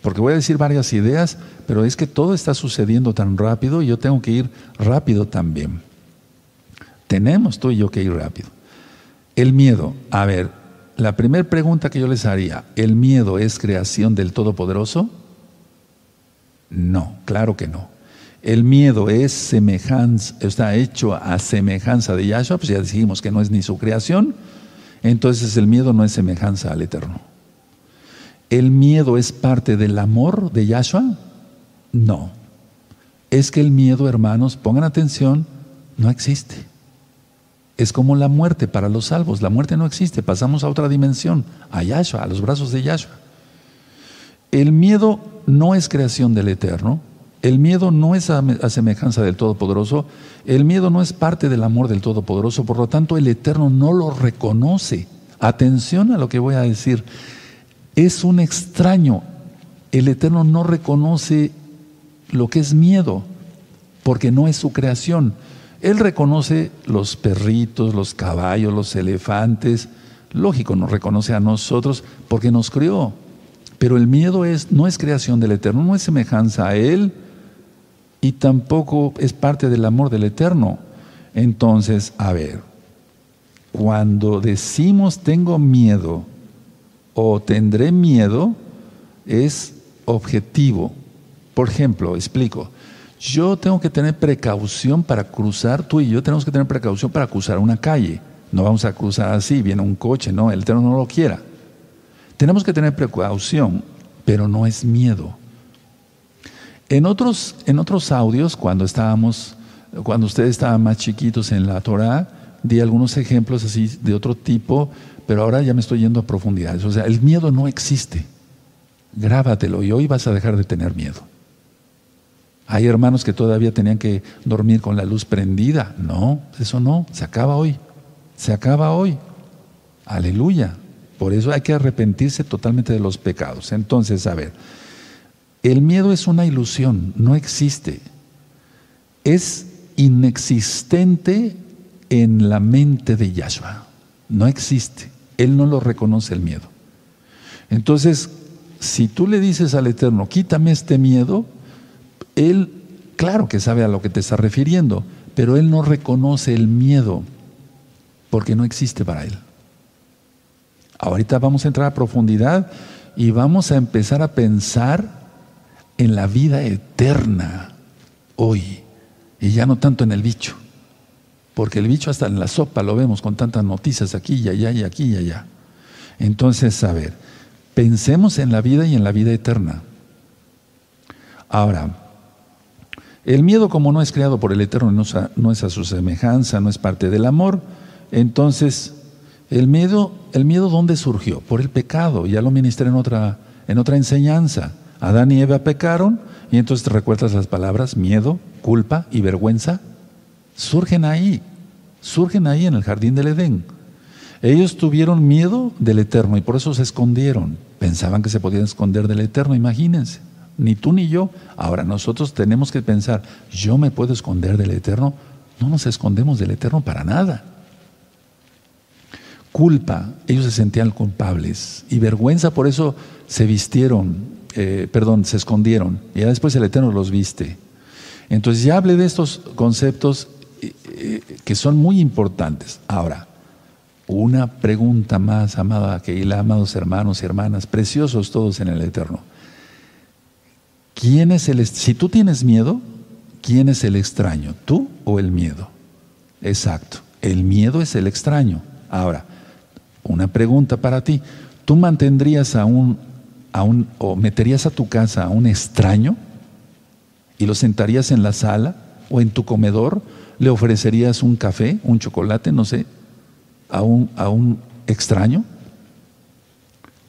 [SPEAKER 1] porque voy a decir varias ideas, pero es que todo está sucediendo tan rápido y yo tengo que ir rápido también. Tenemos tú y yo que ir rápido. El miedo, a ver, la primera pregunta que yo les haría, ¿el miedo es creación del Todopoderoso? No, claro que no. El miedo es semejanza, está hecho a semejanza de Yahshua, pues ya dijimos que no es ni su creación, entonces el miedo no es semejanza al Eterno. ¿El miedo es parte del amor de Yahshua? No. Es que el miedo, hermanos, pongan atención, no existe. Es como la muerte para los salvos. La muerte no existe. Pasamos a otra dimensión, a Yahshua, a los brazos de Yahshua. El miedo no es creación del Eterno. El miedo no es a, semejanza del Todopoderoso. El miedo no es parte del amor del Todopoderoso. Por lo tanto, el Eterno no lo reconoce. Atención a lo que voy a decir. Es un extraño. El Eterno no reconoce lo que es miedo, porque no es su creación. Él reconoce los perritos, los caballos, los elefantes. Lógico, nos reconoce a nosotros porque nos crió. Pero el miedo es, no es creación del Eterno, no es semejanza a Él y tampoco es parte del amor del Eterno. Entonces, a ver, cuando decimos tengo miedo o tendré miedo, es objetivo. Por ejemplo, explico, yo tengo que tener precaución para cruzar, tú y yo tenemos que tener precaución para cruzar una calle. No vamos a cruzar así, viene un coche, no, el Eterno no lo quiera. Tenemos que tener precaución, pero no es miedo. En otros, en otros audios, cuando estábamos, cuando ustedes estaban más chiquitos en la Torah, di algunos ejemplos así de otro tipo, pero ahora ya me estoy yendo a profundidades. O sea, el miedo no existe. Grábatelo y hoy vas a dejar de tener miedo. Hay hermanos que todavía tenían que dormir con la luz prendida. No, eso no, se acaba hoy. Se acaba hoy. Aleluya. Por eso hay que arrepentirse totalmente de los pecados. Entonces, a ver, el miedo es una ilusión, no existe. Es inexistente en la mente de Yahshua. No existe. Él no lo reconoce el miedo. Entonces, si tú le dices al Eterno, quítame este miedo, él, claro que sabe a lo que te está refiriendo, pero Él no reconoce el miedo porque no existe para Él. Ahorita vamos a entrar a profundidad y vamos a empezar a pensar en la vida eterna hoy y ya no tanto en el bicho, porque el bicho hasta en la sopa lo vemos con tantas noticias aquí y allá y aquí y allá. Entonces, a ver, pensemos en la vida y en la vida eterna. Ahora, el miedo como no es creado por el Eterno, no, es a su semejanza, no es parte del amor, entonces el miedo, el miedo ¿dónde surgió? Por el pecado, ya lo ministré en otra, en otra enseñanza. Adán y Eva pecaron y entonces te recuerdas las palabras miedo, culpa y vergüenza. Surgen ahí, surgen ahí en el jardín del Edén. Ellos tuvieron miedo del Eterno y por eso se escondieron. Pensaban que se podían esconder del Eterno, imagínense ni tú ni yo. Ahora, nosotros tenemos que pensar, ¿yo me puedo esconder del Eterno? No nos escondemos del Eterno para nada. Culpa, ellos se sentían culpables. Y vergüenza, por eso se vistieron, eh, perdón, se escondieron. Y ya después el Eterno los viste. Entonces ya hablé de estos conceptos eh, eh, que son muy importantes. Ahora, una pregunta más, amada Keila, amados hermanos y hermanas, preciosos todos en el Eterno. ¿Quién es el si tú tienes miedo, quién es el extraño, tú o el miedo? Exacto, el miedo es el extraño. Ahora, una pregunta para ti, ¿tú mantendrías a un a un o meterías a tu casa a un extraño y lo sentarías en la sala o en tu comedor, le ofrecerías un café, un chocolate, no sé, a un a un extraño?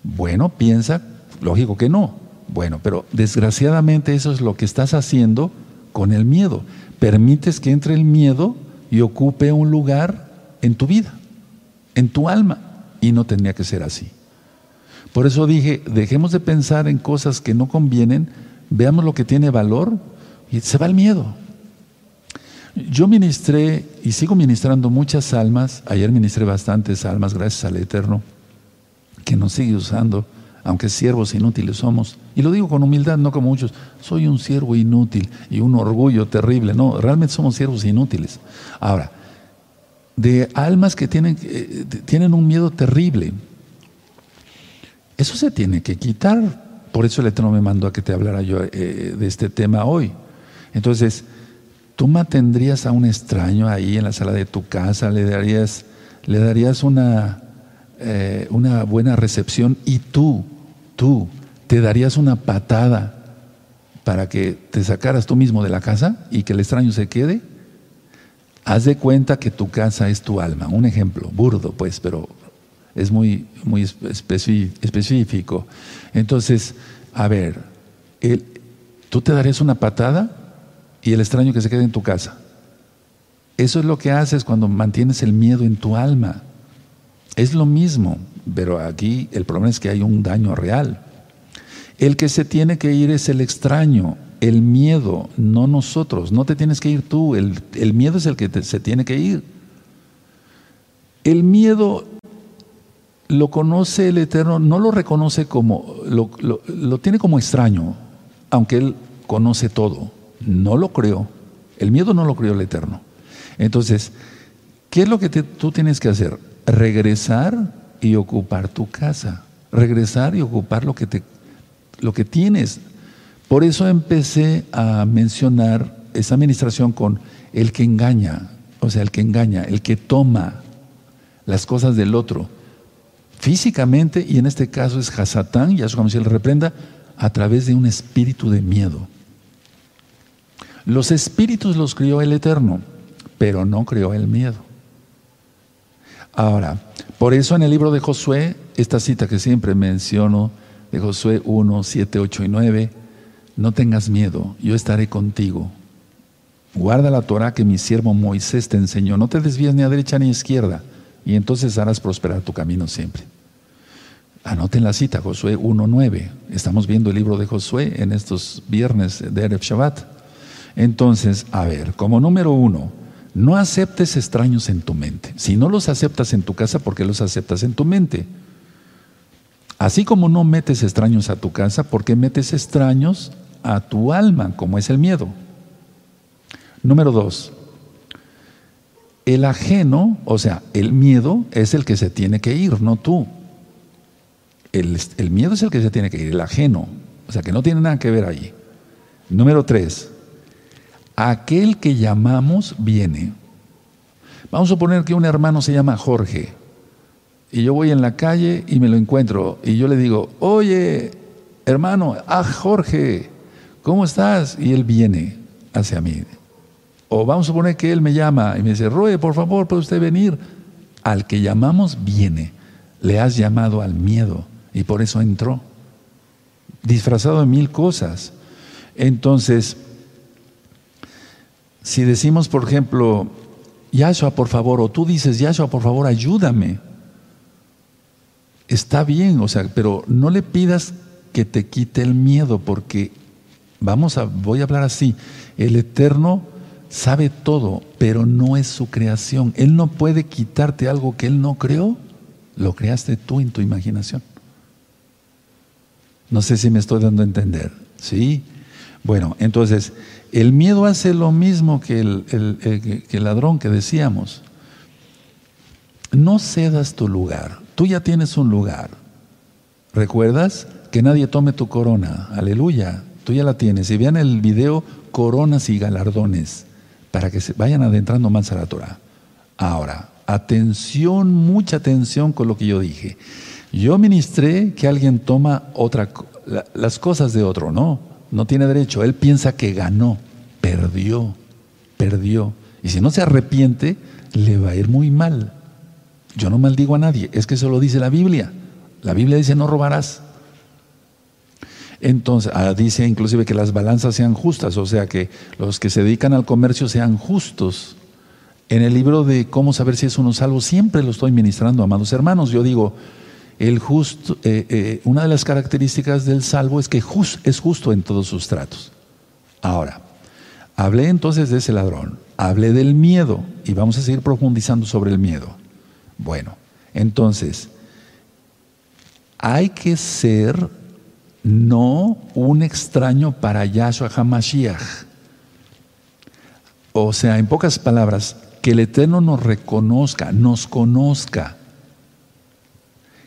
[SPEAKER 1] Bueno, piensa, lógico que no. Bueno, pero desgraciadamente eso es lo que estás haciendo con el miedo. Permites que entre el miedo y ocupe un lugar en tu vida, en tu alma. Y no tendría que ser así. Por eso dije, dejemos de pensar en cosas que no convienen, veamos lo que tiene valor y se va el miedo. Yo ministré y sigo ministrando muchas almas, ayer ministré bastantes almas, gracias al Eterno, que nos sigue usando aunque siervos inútiles somos. Y lo digo con humildad, no como muchos. Soy un siervo inútil y un orgullo terrible. No, realmente somos siervos inútiles. Ahora, de almas que tienen, eh, tienen un miedo terrible. Eso se tiene que quitar. Por eso el Eterno me mandó a que te hablara yo eh, de este tema hoy. Entonces, tú mantendrías a un extraño ahí en la sala de tu casa, le darías, le darías una, eh, una buena recepción y tú, tú, te darías una patada para que te sacaras tú mismo de la casa y que el extraño se quede. Haz de cuenta que tu casa es tu alma. Un ejemplo, burdo, pues, pero es muy, muy específico. Entonces, a ver, tú te darías una patada y el extraño que se quede en tu casa. Eso es lo que haces cuando mantienes el miedo en tu alma. Es lo mismo, pero aquí el problema es que hay un daño real. El que se tiene que ir es el extraño, el miedo, no nosotros. No te tienes que ir tú, el, miedo es el que se tiene que ir. El miedo lo conoce el Eterno, no lo reconoce como, lo, lo tiene como extraño, aunque Él conoce todo. No lo creó. El miedo no lo creó el Eterno. Entonces, ¿qué es lo que tú tienes que hacer? Regresar y ocupar tu casa. Regresar y ocupar lo que, te, lo que tienes. Por eso empecé a mencionar esa administración con el que engaña, o sea, el que engaña, el que toma las cosas del otro. Físicamente, y en este caso es Hasatán, y como se le reprenda, a través de un espíritu de miedo. Los espíritus los crió el Eterno, pero no crió el miedo. Ahora, por eso en el libro de Josué, esta cita que siempre menciono, de Josué 1, 7, 8 y 9, no tengas miedo, yo estaré contigo. Guarda la Torah que mi siervo Moisés te enseñó, no te desvíes ni a derecha ni a izquierda, y entonces harás prosperar tu camino siempre. Anoten la cita, Josué 1, 9. Estamos viendo el libro de Josué en estos viernes de Erev Shabbat. Entonces, a ver, como número uno, no aceptes extraños en tu mente. Si no los aceptas en tu casa, ¿por qué los aceptas en tu mente? Así como no metes extraños a tu casa, ¿por qué metes extraños a tu alma, como es el miedo? Número dos, el ajeno, o sea, el miedo es el que se tiene que ir, no tú. El, miedo es el que se tiene que ir, el ajeno, o sea, que no tiene nada que ver allí. Número tres, aquel que llamamos viene. Vamos a suponer que un hermano se llama Jorge y yo voy en la calle y me lo encuentro y yo le digo, oye, hermano, ah, Jorge, ¿cómo estás? Y él viene hacia mí. O vamos a suponer que él me llama y me dice, Roe, por favor, ¿puede usted venir? Al que llamamos viene. Le has llamado al miedo y por eso entró, disfrazado de mil cosas. Entonces, si decimos, por ejemplo, Yahshua, por favor, o tú dices, Yahshua, por favor, ayúdame, está bien, o sea, pero no le pidas que te quite el miedo, porque vamos a, voy a hablar así, el Eterno sabe todo, pero no es su creación. Él no puede quitarte algo que Él no creó, lo creaste tú en tu imaginación. No sé si me estoy dando a entender, ¿sí? Bueno, entonces, el miedo hace lo mismo que el, ladrón que decíamos. No cedas tu lugar. Tú ya tienes un lugar. ¿Recuerdas? Que nadie tome tu corona. Aleluya. Tú ya la tienes. Y vean el video coronas y galardones para que se vayan adentrando más a la Torah. Ahora, atención, mucha atención con lo que yo dije. Yo ministré que alguien toma otra, las cosas de otro, ¿no? No tiene derecho. Él piensa que ganó, perdió, perdió. Y si no se arrepiente, le va a ir muy mal. Yo no maldigo a nadie, es que eso lo dice la Biblia. La Biblia dice no robarás. Entonces, ah, dice inclusive que las balanzas sean justas, o sea que los que se dedican al comercio sean justos. En el libro de cómo saber si es uno salvo, siempre lo estoy ministrando, amados hermanos. Yo digo, el justo, eh, eh, una de las características del salvo es que es justo en todos sus tratos. Ahora, hablé entonces de ese ladrón, hablé del miedo y vamos a seguir profundizando sobre el miedo. Bueno, entonces, hay que ser no un extraño para Yahshua HaMashiach. O sea, en pocas palabras, que el Eterno nos reconozca, nos conozca,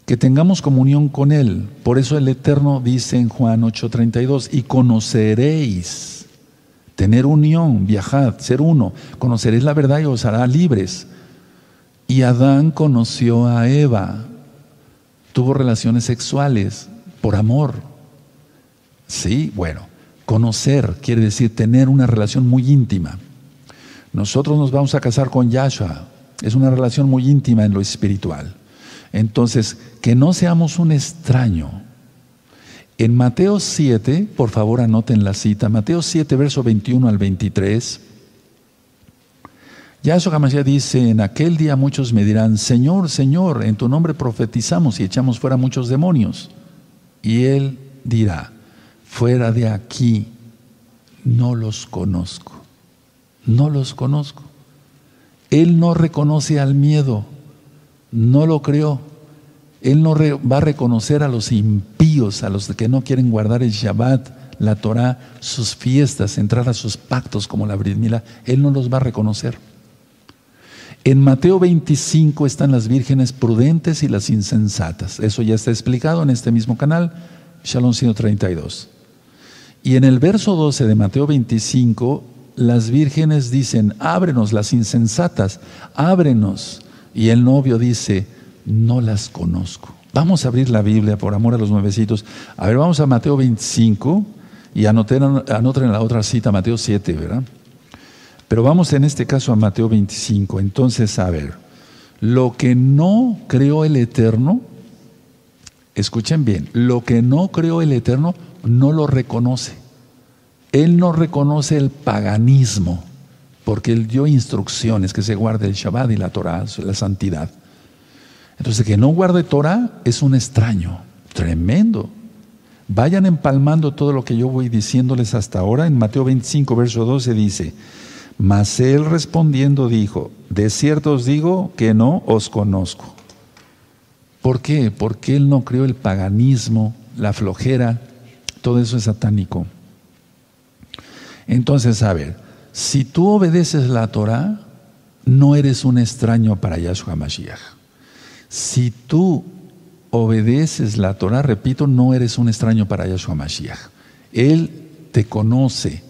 [SPEAKER 1] que tengamos comunión con Él. Por eso el Eterno dice en Juan 8:32, y conoceréis, tener unión, viajad, ser uno, conoceréis la verdad y os hará libres. Y Adán conoció a Eva, tuvo relaciones sexuales por amor. Sí, bueno, conocer quiere decir tener una relación muy íntima. Nosotros nos vamos a casar con Yahshua, es una relación muy íntima en lo espiritual. Entonces, que no seamos un extraño. En Mateo 7, por favor anoten la cita, Mateo 7, verso 21 al 23. Yahshua Hamashiach dice, en aquel día muchos me dirán, Señor, Señor, en tu nombre profetizamos y echamos fuera muchos demonios. Y él dirá, fuera de aquí, no los conozco, no los conozco. Él no reconoce al miedo, no lo creó. Él no va a reconocer a los impíos, a los que no quieren guardar el Shabbat, la Torah, sus fiestas, entrar a sus pactos como la Brit Él no los va a reconocer. En Mateo 25 están las vírgenes prudentes y las insensatas. Eso ya está explicado en este mismo canal, Shalom 132. Y en el verso 12 de Mateo 25, las vírgenes dicen, ábrenos las insensatas, ábrenos. Y el novio dice, no las conozco. Vamos a abrir la Biblia por amor a los nuevecitos. A ver, vamos a Mateo 25 y anoten, anoten la otra cita, Mateo 7, ¿verdad? Pero vamos en este caso a Mateo 25. Entonces, a ver, lo que no creó el Eterno, escuchen bien, lo que no creó el Eterno no lo reconoce. Él no reconoce el paganismo, porque Él dio instrucciones que se guarde el Shabbat y la Torah, la santidad. Entonces, que no guarde Torah es un extraño, tremendo. Vayan empalmando todo lo que yo voy diciéndoles hasta ahora. En Mateo 25, verso 12 dice, mas él respondiendo dijo, de cierto os digo que no os conozco. ¿Por qué? Porque él no creó el paganismo, la flojera, todo eso es satánico. Entonces, a ver, si tú obedeces la Torah, no eres un extraño para Yahshua Mashiach. Si tú obedeces la Torah, repito, no eres un extraño para Yahshua Mashiach. Él te conoce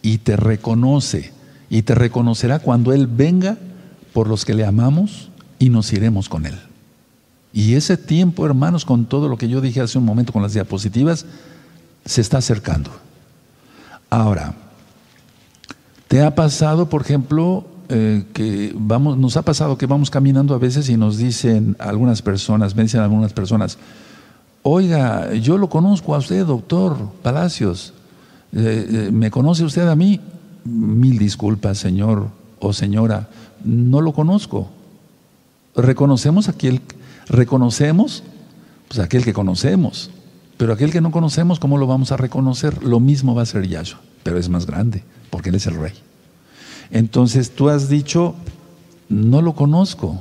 [SPEAKER 1] y te reconoce y te reconocerá cuando Él venga por los que le amamos y nos iremos con Él. Y ese tiempo, hermanos, con todo lo que yo dije hace un momento con las diapositivas, se está acercando. Ahora, ¿te ha pasado, por ejemplo, eh, que vamos, nos ha pasado que vamos caminando a veces y nos dicen algunas personas, me dicen algunas personas, oiga, yo lo conozco a usted, doctor Palacios, eh, eh, ¿me conoce usted a mí? mil disculpas, señor o señora, no lo conozco. Reconocemos aquel, reconocemos, pues aquel que conocemos, pero aquel que no conocemos, ¿cómo lo vamos a reconocer? Lo mismo va a ser Yahshua, pero es más grande, porque Él es el Rey. Entonces tú has dicho, no lo conozco.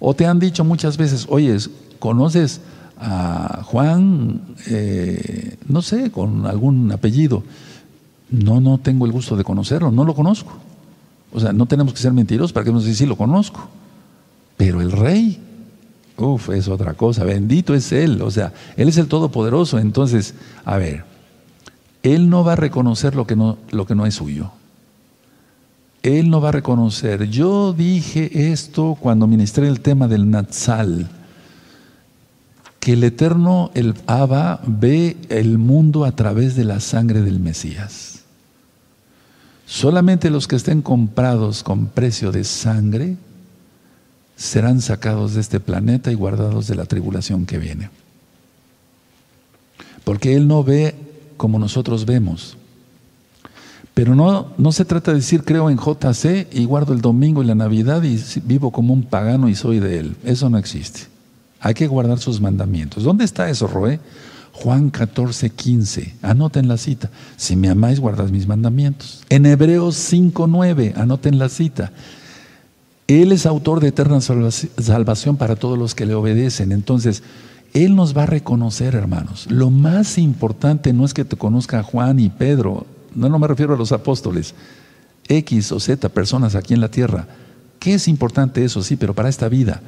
[SPEAKER 1] O te han dicho muchas veces, oye, ¿conoces a Juan, eh, no sé, con algún apellido? No, no tengo el gusto de conocerlo, no lo conozco. O sea, no tenemos que ser mentirosos para que nos diga, sí, lo conozco. Pero el rey, uff, es otra cosa, bendito es Él, o sea, Él es el Todopoderoso. Entonces, a ver, Él no va a reconocer lo que no, lo que no es suyo. Él no va a reconocer. Yo dije esto cuando ministré el tema del Natsal, que el Eterno, el Abba, ve el mundo a través de la sangre del Mesías. Solamente los que estén comprados con precio de sangre serán sacados de este planeta y guardados de la tribulación que viene. Porque Él no ve como nosotros vemos. Pero no, no se trata de decir creo en JC y guardo el domingo y la Navidad y vivo como un pagano y soy de Él. Eso no existe. Hay que guardar sus mandamientos. ¿Dónde está eso, Roé? Juan 14, 15. Anoten la cita. Si me amáis, guardad mis mandamientos. En Hebreos 5, 9. Anoten la cita. Él es autor de eterna salvación para todos los que le obedecen. Entonces, Él nos va a reconocer, hermanos. Lo más importante no es que te conozca Juan y Pedro. No, no me refiero a los apóstoles. X o Z personas aquí en la tierra qué es importante eso? Sí, pero para esta vida.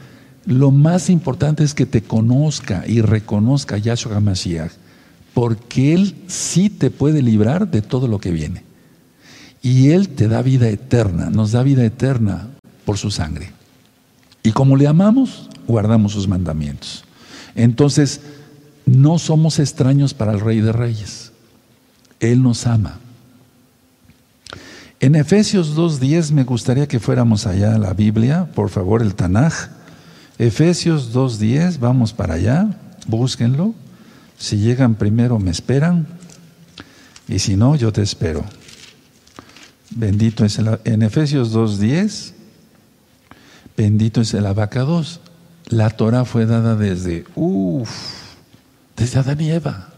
[SPEAKER 1] Lo más importante es que te conozca y reconozca Yahshua HaMashiach, porque Él sí te puede librar de todo lo que viene. Y Él te da vida eterna, nos da vida eterna por su sangre. Y como le amamos, guardamos sus mandamientos. Entonces, no somos extraños para el Rey de Reyes. Él nos ama. En Efesios 2.10 me gustaría que fuéramos allá a la Biblia, por favor, el Tanaj. Efesios 2.10, vamos para allá, búsquenlo. Si llegan primero me esperan y si no, yo te espero. Bendito es el, en Efesios 2.10, bendito es el abacados. La Torah fue dada desde, uff, desde Adán y Eva.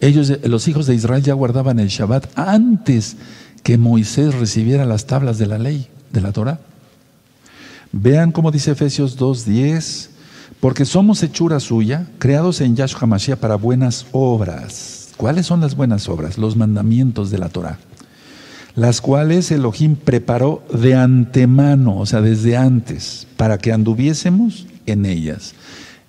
[SPEAKER 1] Ellos, los hijos de Israel ya guardaban el Shabbat antes que Moisés recibiera las tablas de la ley, de la Torah. Vean cómo dice Efesios 2.10, porque somos hechura suya, creados en Yahshua HaMashiach para buenas obras. ¿Cuáles son las buenas obras? Los mandamientos de la Torah, las cuales Elohim preparó de antemano, o sea, desde antes, para que anduviésemos en ellas.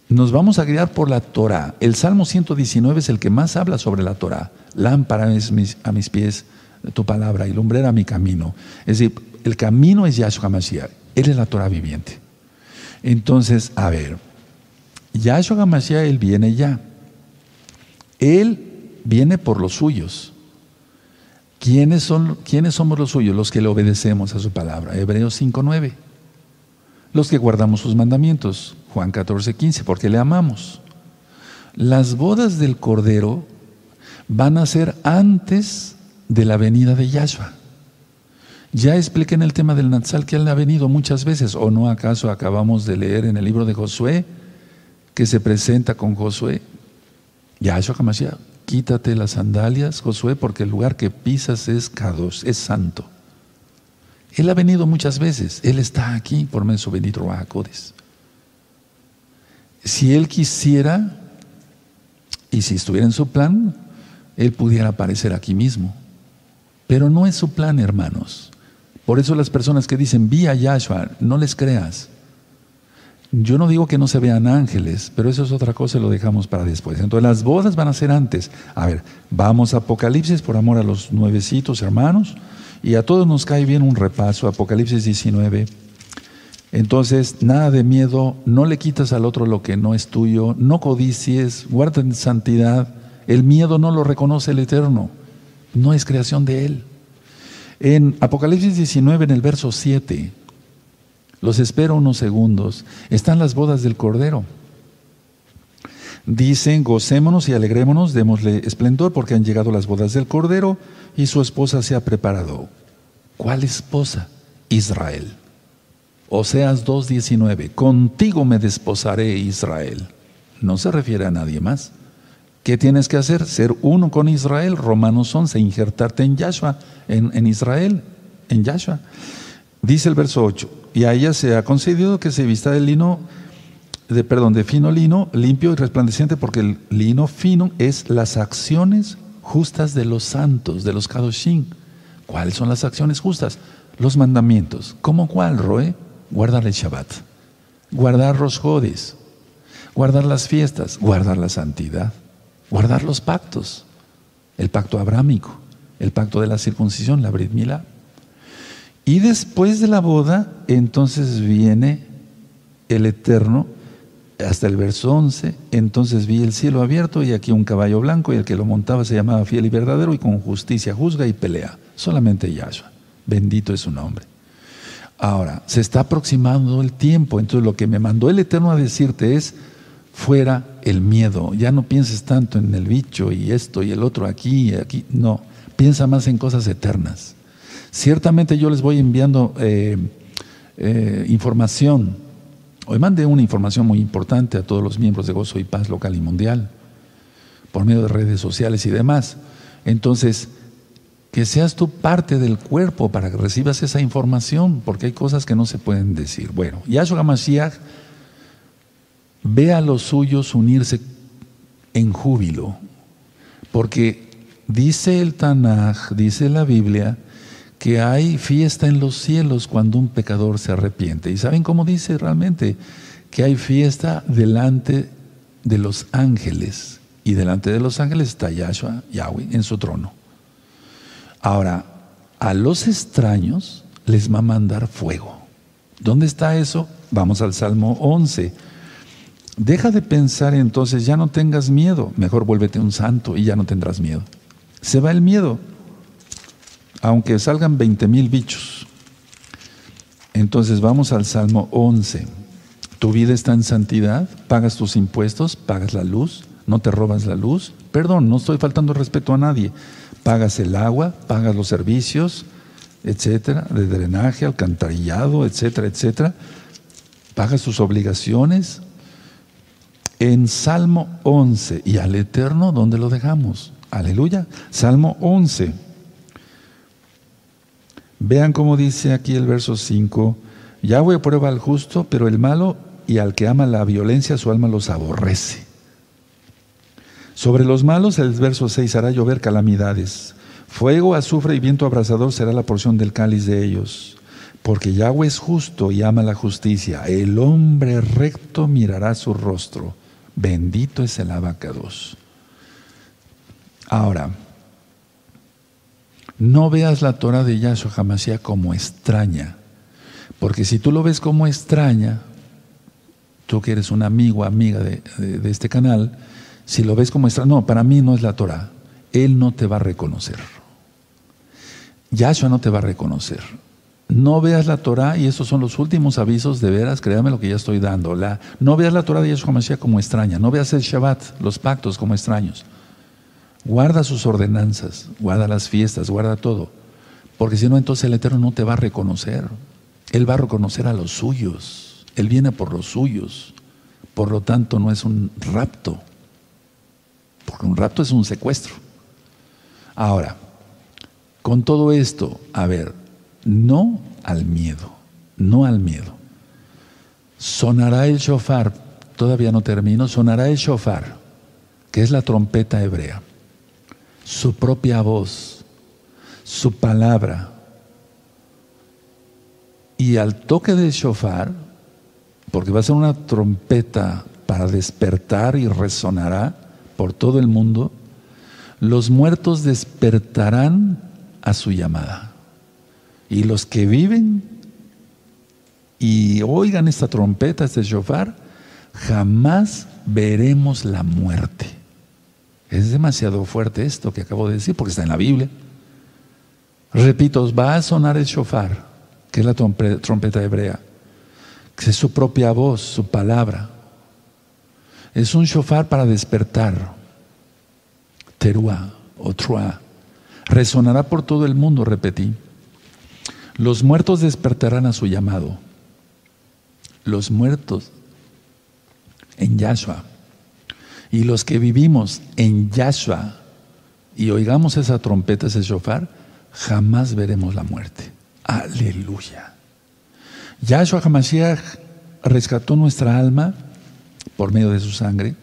[SPEAKER 1] Nos vamos a guiar por la Torah. El Salmo 119 es el que más habla sobre la Torah. Lámpara es a mis pies tu palabra y lumbrera mi camino. Es decir, el camino es Yahshua HaMashiach. Él es la Torah viviente. Entonces, a ver, Yahshua HaMashiach, Él viene ya. Él viene por los suyos. ¿Quiénes, son, ¿Quiénes somos los suyos? Los que le obedecemos a su palabra. Hebreos 5.9. Los que guardamos sus mandamientos. Juan 14.15, porque le amamos. Las bodas del Cordero van a ser antes de la venida de Yahshua. Ya expliqué en el tema del Natsal que Él ha venido muchas veces, o no acaso acabamos de leer en el libro de Josué, que se presenta con Josué, Yahshua Hamashiach, quítate las sandalias, Josué, porque el lugar que pisas es Kadosh, es santo. Él ha venido muchas veces, Él está aquí por medio de su bendito Rahakodes. Si Él quisiera, y si estuviera en su plan, Él pudiera aparecer aquí mismo. Pero no es su plan, hermanos. Por eso las personas que dicen, vi a Yahshua, no les creas. Yo no digo que no se vean ángeles, pero eso es otra cosa y lo dejamos para después. Entonces las bodas van a ser antes. A ver, vamos a Apocalipsis por amor a los nuevecitos hermanos y a todos nos cae bien un repaso, Apocalipsis 19. Entonces, nada de miedo, no le quitas al otro lo que no es tuyo, no codicies, guarda en santidad. El miedo no lo reconoce el Eterno no es creación de Él. En Apocalipsis 19, en el verso 7, los espero unos segundos, están las bodas del Cordero. Dicen, gocémonos y alegrémonos, démosle esplendor porque han llegado las bodas del Cordero y su esposa se ha preparado. ¿Cuál esposa? Israel. Oseas 2.19, contigo me desposaré Israel. No se refiere a nadie más. ¿Qué tienes que hacer? Ser uno con Israel. Romanos 11, injertarte en Yahshua, en, Israel, en Yahshua. Dice el verso 8, y a ella se ha concedido que se vista de lino, de, perdón, de fino lino, limpio y resplandeciente, porque el lino fino es las acciones justas de los santos, de los Kadoshim. ¿Cuáles son las acciones justas? Los mandamientos. ¿Cómo cuál, Roe? Guardar el Shabbat, guardar los jodes, guardar las fiestas, guardar la santidad guardar los pactos, el pacto abrámico, el pacto de la circuncisión, la Brit. Y después de la boda, entonces viene el Eterno, hasta el verso 11, entonces vi el cielo abierto y aquí un caballo blanco y el que lo montaba se llamaba fiel y verdadero y con justicia juzga y pelea. Solamente Yahshua. Bendito es su nombre. Ahora, se está aproximando el tiempo, entonces lo que me mandó el Eterno a decirte es, fuera el miedo. Ya no pienses tanto en el bicho y esto y el otro aquí y aquí. No, piensa más en cosas eternas. Ciertamente yo les voy enviando eh, eh, información. Hoy mandé una información muy importante a todos los miembros de Gozo y Paz local y mundial por medio de redes sociales y demás. Entonces, que seas tú parte del cuerpo para que recibas esa información, porque hay cosas que no se pueden decir. Bueno, Yahshua Mashiach ve a los suyos unirse en júbilo, porque dice el Tanaj, dice la Biblia, que hay fiesta en los cielos cuando un pecador se arrepiente. ¿Y saben cómo dice realmente? Que hay fiesta delante de los ángeles. Y delante de los ángeles está Yahshua, Yahweh, en su trono. Ahora, a los extraños les va a mandar fuego. ¿Dónde está eso? Vamos al Salmo 11. Deja de pensar entonces, ya no tengas miedo, mejor vuélvete un santo y ya no tendrás miedo. Se va el miedo, aunque salgan 20 mil bichos. Entonces vamos al Salmo 11. Tu vida está en santidad, pagas tus impuestos, pagas la luz, no te robas la luz. Perdón, no estoy faltando respeto a nadie. Pagas el agua, pagas los servicios, etcétera, de drenaje, alcantarillado, etcétera, etcétera. Pagas tus obligaciones. En Salmo 11 y al Eterno, ¿dónde lo dejamos? Aleluya. Salmo 11. Vean cómo dice aquí el verso 5. Yahweh prueba al justo, pero el malo y al que ama la violencia, su alma los aborrece. Sobre los malos, el verso 6 hará llover calamidades. Fuego, azufre y viento abrasador será la porción del cáliz de ellos. Porque Yahweh es justo y ama la justicia. El hombre recto mirará su rostro. Bendito es el abacados. Ahora, no veas la Torah de Yahshua Hamashiach como extraña, porque si tú lo ves como extraña, tú que eres un amigo, amiga de, este canal, si lo ves como extraña, no, para mí no es la Torah, Él no te va a reconocer. Yahshua no te va a reconocer. No veas la Torah, y estos son los últimos avisos, de veras, créame lo que ya estoy dando. La, no veas la Torah de Yahshua Hamashiach como extraña, no veas el Shabbat, los pactos como extraños. Guarda sus ordenanzas, guarda las fiestas, guarda todo. Porque si no, entonces el Eterno no te va a reconocer. Él va a reconocer a los suyos. Él viene por los suyos. Por lo tanto, no es un rapto. Porque un rapto es un secuestro. Ahora, con todo esto, a ver, no al miedo, no al miedo. Sonará el shofar, todavía no termino, sonará el shofar, que es la trompeta hebrea su propia voz, su palabra. Y al toque de shofar, porque va a ser una trompeta para despertar y resonará por todo el mundo, los muertos despertarán a su llamada. Y los que viven y oigan esta trompeta, este shofar, jamás veremos la muerte. Es demasiado fuerte esto que acabo de decir porque está en la Biblia. Repito, va a sonar el shofar, que es la trompeta hebrea, que es su propia voz, su palabra. Es un shofar para despertar. Teruá o truá. Resonará por todo el mundo, repetí. Los muertos despertarán a su llamado. Los muertos en Yahshua y los que vivimos en Yahshua y oigamos esa trompeta, ese shofar, jamás veremos la muerte. Aleluya. Yahshua Hamashiach rescató nuestra alma por medio de su sangre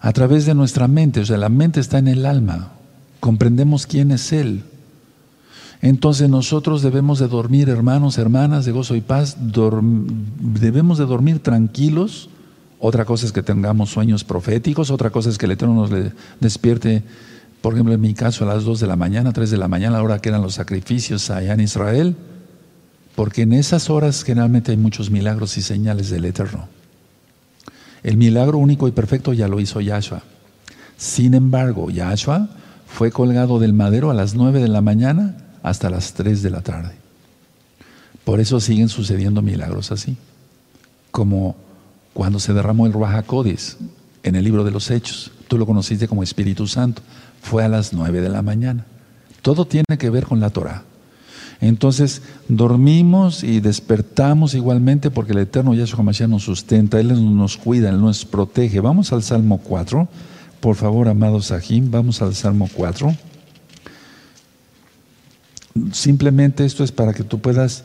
[SPEAKER 1] a través de nuestra mente. O sea, la mente está en el alma. Comprendemos quién es Él. Entonces nosotros debemos de dormir, hermanos, hermanas, de gozo y paz, debemos de dormir tranquilos otra cosa es que tengamos sueños proféticos, otra cosa es que el Eterno nos despierte, por ejemplo, en mi caso, a las 2 de la mañana, 3 de la mañana, la hora que eran los sacrificios allá en Israel, porque en esas horas generalmente hay muchos milagros y señales del Eterno. El milagro único y perfecto ya lo hizo Yahshua. Sin embargo, Yahshua fue colgado del madero a las 9 de la mañana hasta las 3 de la tarde. Por eso siguen sucediendo milagros así, como cuando se derramó el Ruach en el libro de los Hechos. Tú lo conociste como Espíritu Santo. Fue a las nueve de la mañana. Todo tiene que ver con la Torah. Entonces, dormimos y despertamos igualmente porque el Eterno Yahshua Mashiach nos sustenta, Él nos cuida, Él nos protege. Vamos al Salmo 4. Por favor, amados Sahim, vamos al Salmo 4. Simplemente esto es para que tú puedas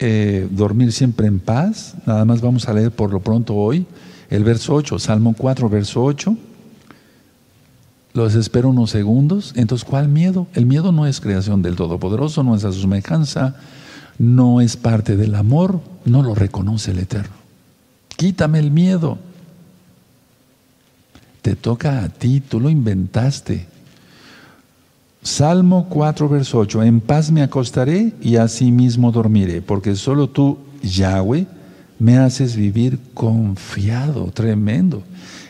[SPEAKER 1] eh, dormir siempre en paz. Nada más vamos a leer por lo pronto hoy el verso 8, Salmo 4, verso 8. los espero unos segundos. Entonces, ¿cuál miedo? El miedo no es creación del Todopoderoso, no es a su semejanza, no es parte del amor, no lo reconoce el Eterno. Quítame el miedo. Te toca a ti, tú lo inventaste. Salmo 4, verso 8. En paz me acostaré y así mismo dormiré, porque solo tú, Yahweh, me haces vivir confiado, tremendo.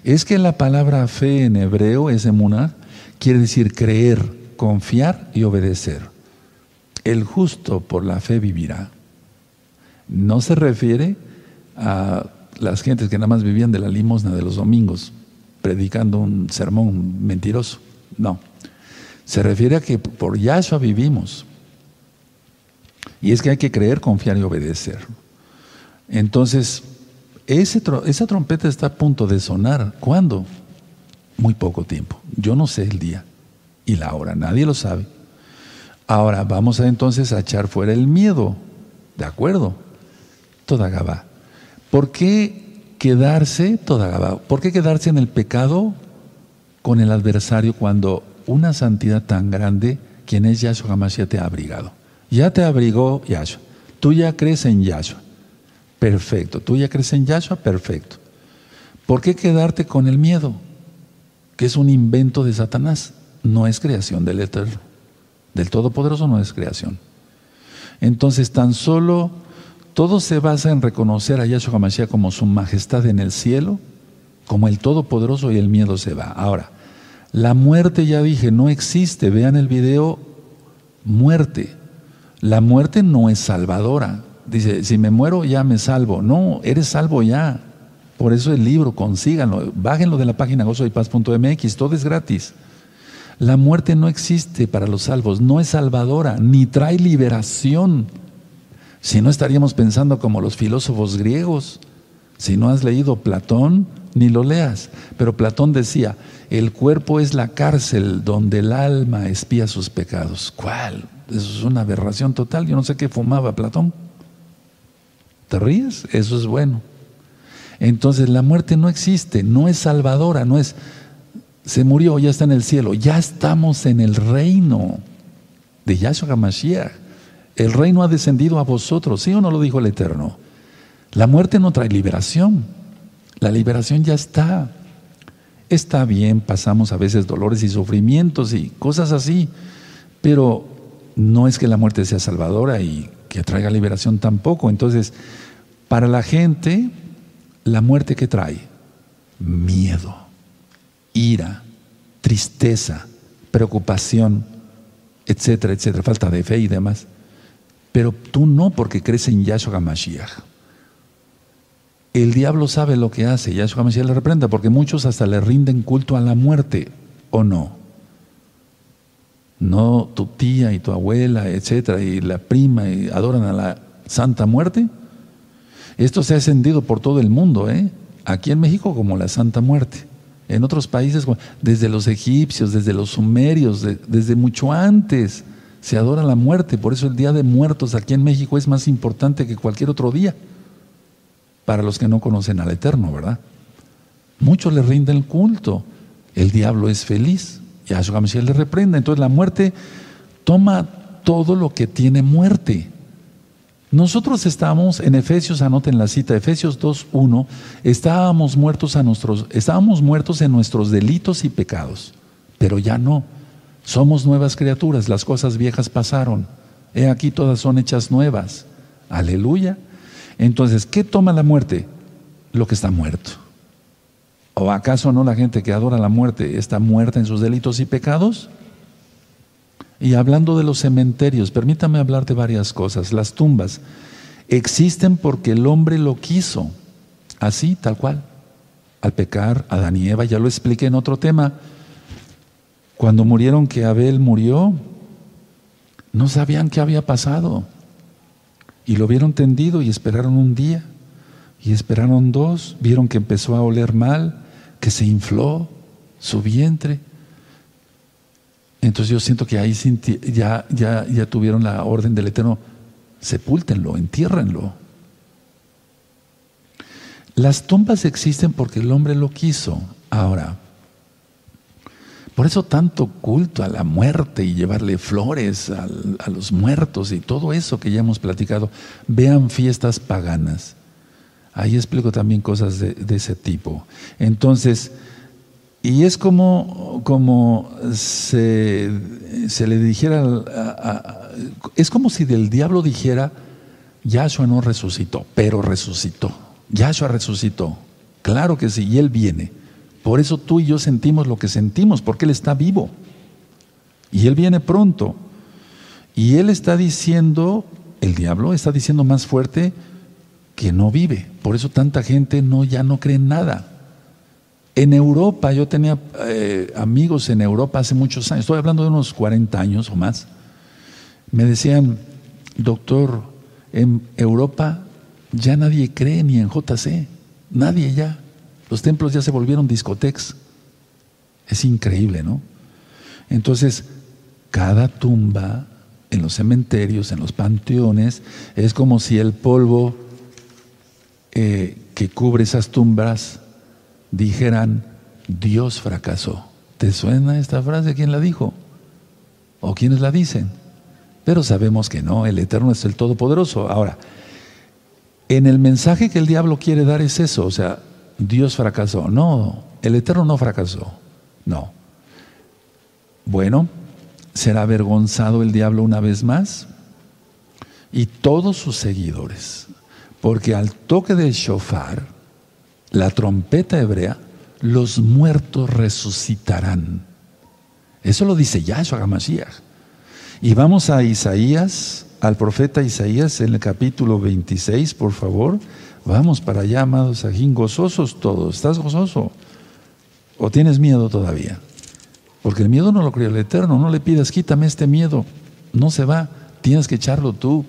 [SPEAKER 1] Es que la palabra fe en hebreo es emuná, quiere decir creer, confiar y obedecer. El justo por la fe vivirá. No se refiere a las gentes que nada más vivían de la limosna de los domingos, predicando un sermón mentiroso. No. Se refiere a que por Yahshua vivimos. Y es que hay que creer, confiar y obedecer. Entonces, esa trompeta está a punto de sonar. ¿Cuándo? Muy poco tiempo. Yo no sé el día y la hora, nadie lo sabe. Ahora vamos entonces a echar fuera el miedo. ¿De acuerdo? Toda. ¿Por qué quedarse, toda Gabá? ¿Por qué quedarse en el pecado con el adversario cuando una santidad tan grande, quien es Yahshua Hamashiach, te ha abrigado? Ya te abrigó Yahshua. Tú ya crees en Yahshua. Perfecto. ¿Tú ya crees en Yahshua? Perfecto. ¿Por qué quedarte con el miedo? Que es un invento de Satanás. No es creación del Eterno. Del Todopoderoso no es creación. Entonces, tan solo todo se basa en reconocer a Yahshua HaMashiach como su majestad en el cielo, como el Todopoderoso y el miedo se va. Ahora, la muerte, ya dije, no existe. Vean el video, muerte. La muerte no es salvadora dice, si me muero ya me salvo. No, eres salvo ya. Por eso el libro, consíganlo, bájenlo de la página gozoypaz.mx, todo es gratis. La muerte no existe para los salvos, no es salvadora, ni trae liberación. Si no estaríamos pensando como los filósofos griegos. Si no has leído Platón, ni lo leas. Pero Platón decía, el cuerpo es la cárcel donde el alma espía sus pecados. ¿Cuál? Eso es una aberración total. Yo no sé qué fumaba Platón. ¿Te ríes? Eso es bueno. Entonces la muerte no existe, no es salvadora, no es, se murió, ya está en el cielo, ya estamos en el reino de Yahshua HaMashiach. El reino ha descendido a vosotros, ¿sí o no lo dijo el Eterno? La muerte no trae liberación, la liberación ya está. Está bien, pasamos a veces dolores y sufrimientos y cosas así, pero no es que la muerte sea salvadora y que traiga liberación tampoco. Entonces, para la gente, la muerte que trae, miedo, ira, tristeza, preocupación, etcétera, etcétera, falta de fe y demás. Pero tú no, porque crees en Yahshua HaMashiach. El diablo sabe lo que hace, Yahshua HaMashiach le reprenda, porque muchos hasta le rinden culto a la muerte, ¿o no? no tu tía y tu abuela, etcétera, y la prima y adoran a la Santa Muerte. Esto se ha extendido por todo el mundo, ¿eh? Aquí en México como la Santa Muerte. En otros países, desde los egipcios, desde los sumerios, desde mucho antes, se adora la muerte. Por eso el Día de Muertos aquí en México es más importante que cualquier otro día. Para los que no conocen al Eterno, ¿verdad? Muchos le rinden culto. El diablo es feliz. Yahshua Mashiach le reprenda. Entonces la muerte toma todo lo que tiene muerte. Nosotros estábamos en Efesios, anoten la cita, Efesios 2.1, estábamos muertos a nuestros, estábamos muertos en nuestros delitos y pecados, pero ya no. Somos nuevas criaturas, las cosas viejas pasaron. He aquí todas son hechas nuevas. Aleluya. Entonces, ¿qué toma la muerte? Lo que está muerto. ¿O acaso no la gente que adora la muerte está muerta en sus delitos y pecados? Y hablando de los cementerios, permítame hablar de varias cosas. Las tumbas existen porque el hombre lo quiso, así, tal cual. Al pecar, Adán y Eva, ya lo expliqué en otro tema. Cuando murieron que Abel murió, no sabían qué había pasado. Y lo vieron tendido y esperaron un día. Y esperaron dos, vieron que empezó a oler mal que se infló su vientre. Entonces yo siento que ahí ya, ya, ya tuvieron la orden del Eterno, sepúltenlo, entiérrenlo. Las tumbas existen porque el hombre lo quiso. Ahora, Por eso tanto culto a la muerte y llevarle flores a, los muertos y todo eso que ya hemos platicado. Vean fiestas paganas. Ahí explico también cosas de, ese tipo. Entonces, y es como, como se, le dijera, es como si del diablo dijera, Yahshua no resucitó, pero resucitó. Yahshua resucitó. Claro que sí, y Él viene. Por eso tú y yo sentimos lo que sentimos, porque Él está vivo. Y Él viene pronto. Y Él está diciendo, el diablo está diciendo más fuerte que no vive. Por eso tanta gente no, ya no cree en nada. En Europa, yo tenía eh, amigos en Europa hace muchos años, estoy hablando de unos 40 años o más, me decían, doctor, en Europa ya nadie cree ni en JC, nadie ya. Los templos ya se volvieron discotecas. Es increíble, ¿no? Entonces, cada tumba en los cementerios, en los panteones, es como si el polvo eh, que cubre esas tumbas dijeran, Dios fracasó. ¿Te suena esta frase? ¿Quién la dijo? ¿O quiénes la dicen? Pero sabemos que no, el Eterno es el Todopoderoso. Ahora, en el mensaje que el diablo quiere dar es eso, o sea, Dios fracasó. No, el Eterno no fracasó. No. Bueno, será avergonzado el diablo una vez más y todos sus seguidores, porque al toque del shofar, la trompeta hebrea, los muertos resucitarán. Eso lo dice Yahshua HaMashiach. Y vamos a Isaías, al profeta Isaías en el capítulo 26, por favor. Vamos para allá, amados ajín, gozosos todos. ¿Estás gozoso? ¿O tienes miedo todavía? Porque el miedo no lo creó el Eterno. No le pidas, quítame este miedo. No se va. Tienes que echarlo tú.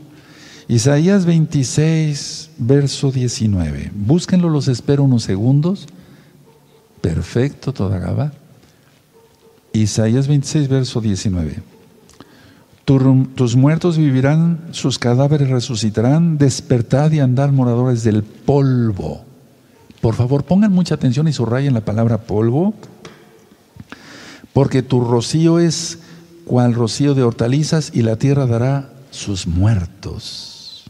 [SPEAKER 1] Isaías 26, verso 19. Búsquenlo, los espero unos segundos. Perfecto, toda. Isaías 26, verso 19. Tus muertos vivirán, sus cadáveres resucitarán, despertad y andar moradores del polvo. Por favor, pongan mucha atención y subrayen la palabra polvo, porque tu rocío es cual rocío de hortalizas y la tierra dará sus muertos.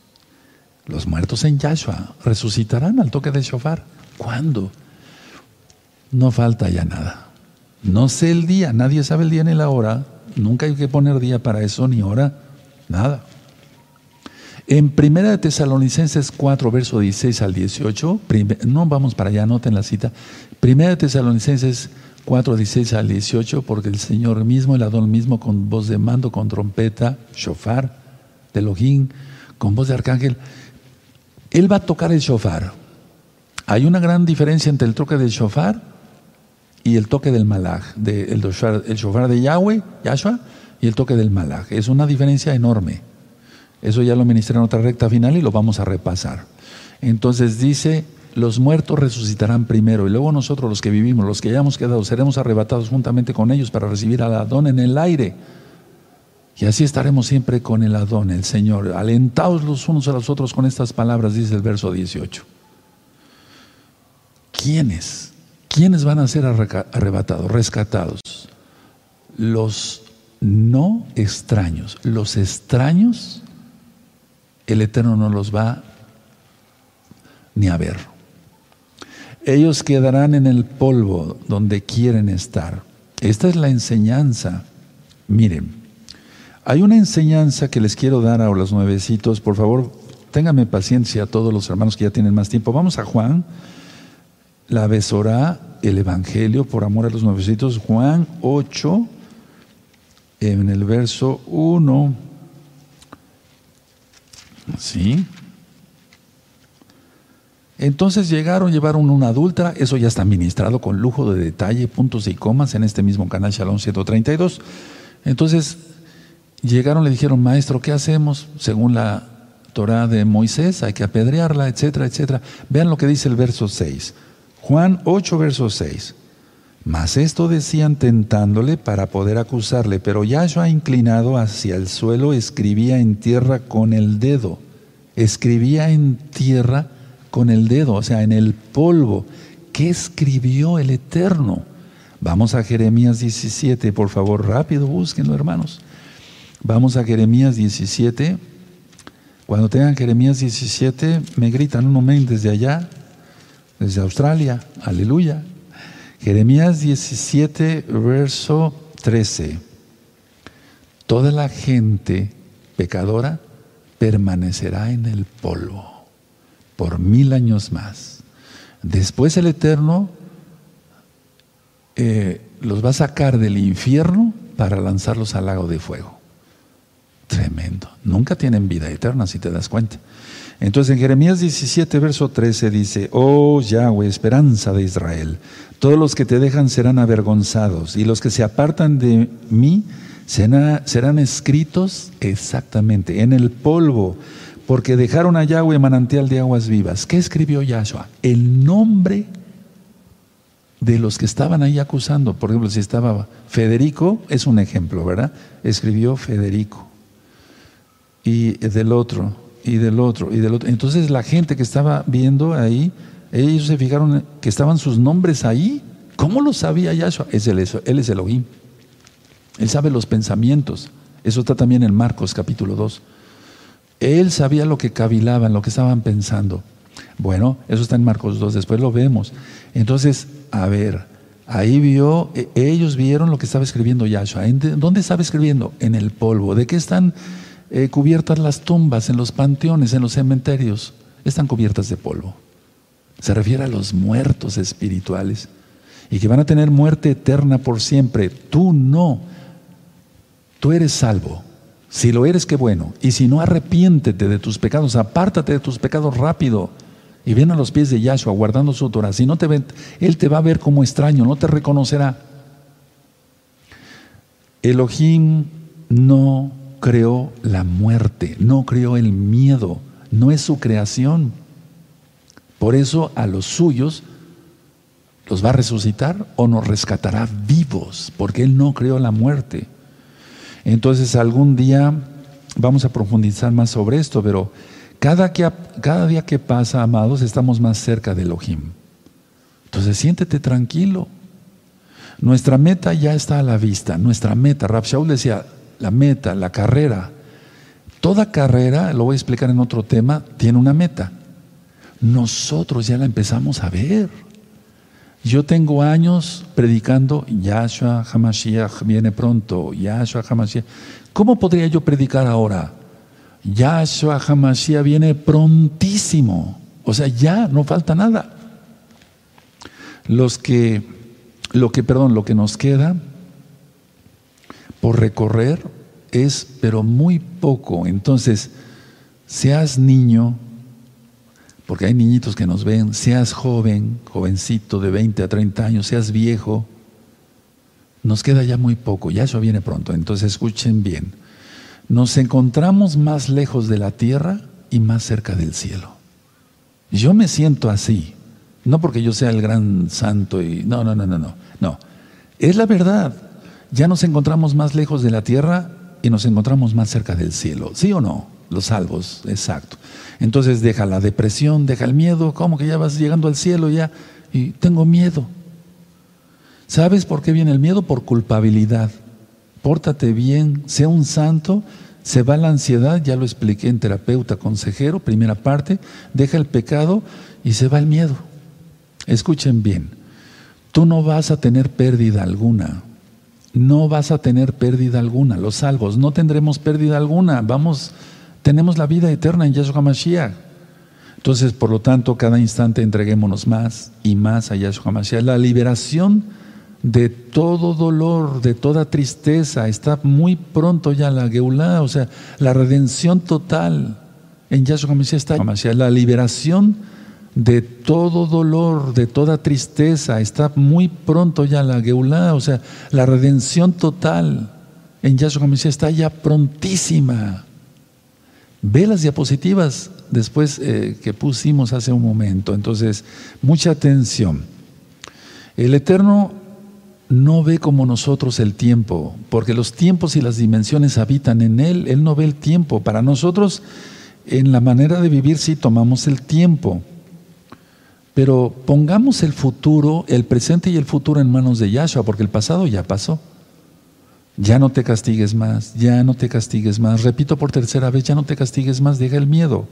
[SPEAKER 1] Los muertos en Yahshua resucitarán al toque del shofar. ¿Cuándo? No falta ya nada. No sé el día, nadie sabe el día ni la hora, Nunca hay que poner día para eso, ni hora, nada. En Primera de Tesalonicenses 4, verso 16 al 18, no vamos para allá, anoten la cita. Primera de Tesalonicenses 4, 16 al 18, porque el Señor mismo, el Adón mismo, con voz de mando, con trompeta, shofar, de Elohim, con voz de arcángel, Él va a tocar el shofar. Hay una gran diferencia entre el toque del shofar y el toque del malaj, de, el, shofar, de Yahweh, Yahshua, y el toque del malaj. Es una diferencia enorme. Eso ya lo ministré en otra recta final y lo vamos a repasar. Entonces dice, los muertos resucitarán primero y luego nosotros los que vivimos, los que hayamos quedado, seremos arrebatados juntamente con ellos para recibir al Adón en el aire. Y así estaremos siempre con el Adón, el Señor. Alentaos los unos a los otros con estas palabras, dice el verso 18. ¿Quiénes? ¿Quiénes van a ser arrebatados, rescatados? Los no extraños. Los extraños, el Eterno no los va ni a ver. Ellos quedarán en el polvo donde quieren estar. Esta es la enseñanza. Miren, hay una enseñanza que les quiero dar a los nuevecitos. Por favor, ténganme paciencia a todos los hermanos que ya tienen más tiempo. Vamos a Juan la besora, el Evangelio, por amor a los nuevecitos, Juan 8, en el verso 1. ¿Sí? Entonces llegaron, llevaron una adulta, eso ya está ministrado con lujo de detalle, puntos y comas en este mismo canal Shalom 132. Entonces llegaron, le dijeron, maestro, ¿qué hacemos? Según la Torah de Moisés, hay que apedrearla, etcétera, etcétera. Vean lo que dice el verso 6. Juan 8, verso 6. Mas esto decían tentándole para poder acusarle, pero Yahshua inclinado hacia el suelo escribía en tierra con el dedo. Escribía en tierra con el dedo, o sea, en el polvo. ¿Qué escribió el Eterno? Vamos a Jeremías 17, por favor, rápido, búsquenlo, hermanos. Vamos a Jeremías 17. Cuando tengan Jeremías 17, me gritan un momento desde allá, desde Australia. Aleluya. Jeremías 17, verso 13. Toda la gente pecadora permanecerá en el polvo por mil años más. Después el Eterno eh, los va a sacar del infierno para lanzarlos al lago de fuego. Tremendo. Nunca tienen vida eterna, si te das cuenta. Entonces en Jeremías 17, verso 13 dice, Oh Yahweh, esperanza de Israel, todos los que te dejan serán avergonzados y los que se apartan de mí serán, escritos exactamente en el polvo, porque dejaron a Yahweh manantial de aguas vivas. ¿Qué escribió Yahshua? El nombre de los que estaban ahí acusando. Por ejemplo, si estaba Federico, es un ejemplo, ¿verdad? Escribió Federico. Y del otro, y del otro, y del otro. Entonces la gente que estaba viendo ahí, ellos se fijaron que estaban sus nombres ahí. ¿Cómo lo sabía Yahshua? Es el, él es Elohim. Él sabe los pensamientos. Eso está también en Marcos capítulo 2. Él sabía lo que cavilaban, lo que estaban pensando. Bueno, eso está en Marcos 2, después lo vemos. Entonces, a ver, ahí vio, e, ellos vieron lo que estaba escribiendo Yahshua. ¿Dónde estaba escribiendo? En el polvo. ¿De qué están eh, cubiertas las tumbas en los panteones, en los cementerios? Están cubiertas de polvo. Se refiere a los muertos espirituales y que van a tener muerte eterna por siempre. Tú no. Tú eres salvo. Si lo eres, qué bueno. Y si no, arrepiéntete de tus pecados, apártate de tus pecados rápido y viene a los pies de Yahshua guardando su Torah, si no te ven, Él te va a ver como extraño, no te reconocerá. Elohim no creó la muerte, no creó el miedo, no es su creación. Por eso a los suyos los va a resucitar o nos rescatará vivos, porque Él no creó la muerte. Entonces algún día vamos a profundizar más sobre esto, pero cada, día que pasa, amados, estamos más cerca de Elohim. Entonces siéntete tranquilo. Nuestra meta ya está a la vista. Nuestra meta, Rab decía, la meta, la carrera. Toda carrera, lo voy a explicar en otro tema, tiene una meta. Nosotros ya la empezamos a ver. Yo tengo años predicando Yahshua Hamashiach viene pronto, Yahshua Hamashiach. ¿Cómo podría yo predicar ahora? Yahshua Hamashiach viene prontísimo. O sea, ya no falta nada. Los que, lo que, perdón, lo que nos queda por recorrer es, pero muy poco. Entonces, seas niño, porque hay niñitos que nos ven, seas joven, jovencito de 20 a 30 años, seas viejo, nos queda ya muy poco, ya eso viene pronto. Entonces escuchen bien nos encontramos más lejos de la tierra y más cerca del cielo. Yo me siento así, no porque yo sea el gran santo y no, no, no, no, no, no. Es la verdad. Ya nos encontramos más lejos de la tierra y nos encontramos más cerca del cielo. ¿Sí o no? Los salvos, exacto. Entonces deja la depresión, deja el miedo, ¿cómo que ya vas llegando al cielo ya? Y tengo miedo. ¿Sabes por qué viene el miedo? Por culpabilidad pórtate bien, sea un santo, se va la ansiedad, ya lo expliqué en terapeuta consejero, primera parte, deja el pecado y se va el miedo. Escuchen bien, tú no vas a tener pérdida alguna, no vas a tener pérdida alguna, los salvos, no tendremos pérdida alguna, vamos, tenemos la vida eterna en Yahshua Mashiach. Entonces, por lo tanto, cada instante entreguémonos más y más a Yahshua Mashiach. La liberación de todo dolor, de toda tristeza. Está muy pronto ya la Geulá, o sea, la redención total. En Yahshua Mashiach está la liberación de todo dolor, de toda tristeza. Está muy pronto ya la Geulá, o sea, la redención total. En Yahshua Mashiach está ya prontísima. Ve las diapositivas después eh, que pusimos hace un momento. Entonces, mucha atención. El Eterno no ve como nosotros el tiempo, porque los tiempos y las dimensiones habitan en Él, Él no ve el tiempo. Para nosotros, en la manera de vivir sí tomamos el tiempo, Pero pongamos el futuro, el presente y el futuro en manos de Yahshua, porque el pasado ya pasó. Ya no te castigues más, ya no te castigues más. Repito por tercera vez, ya no te castigues más, deja el miedo.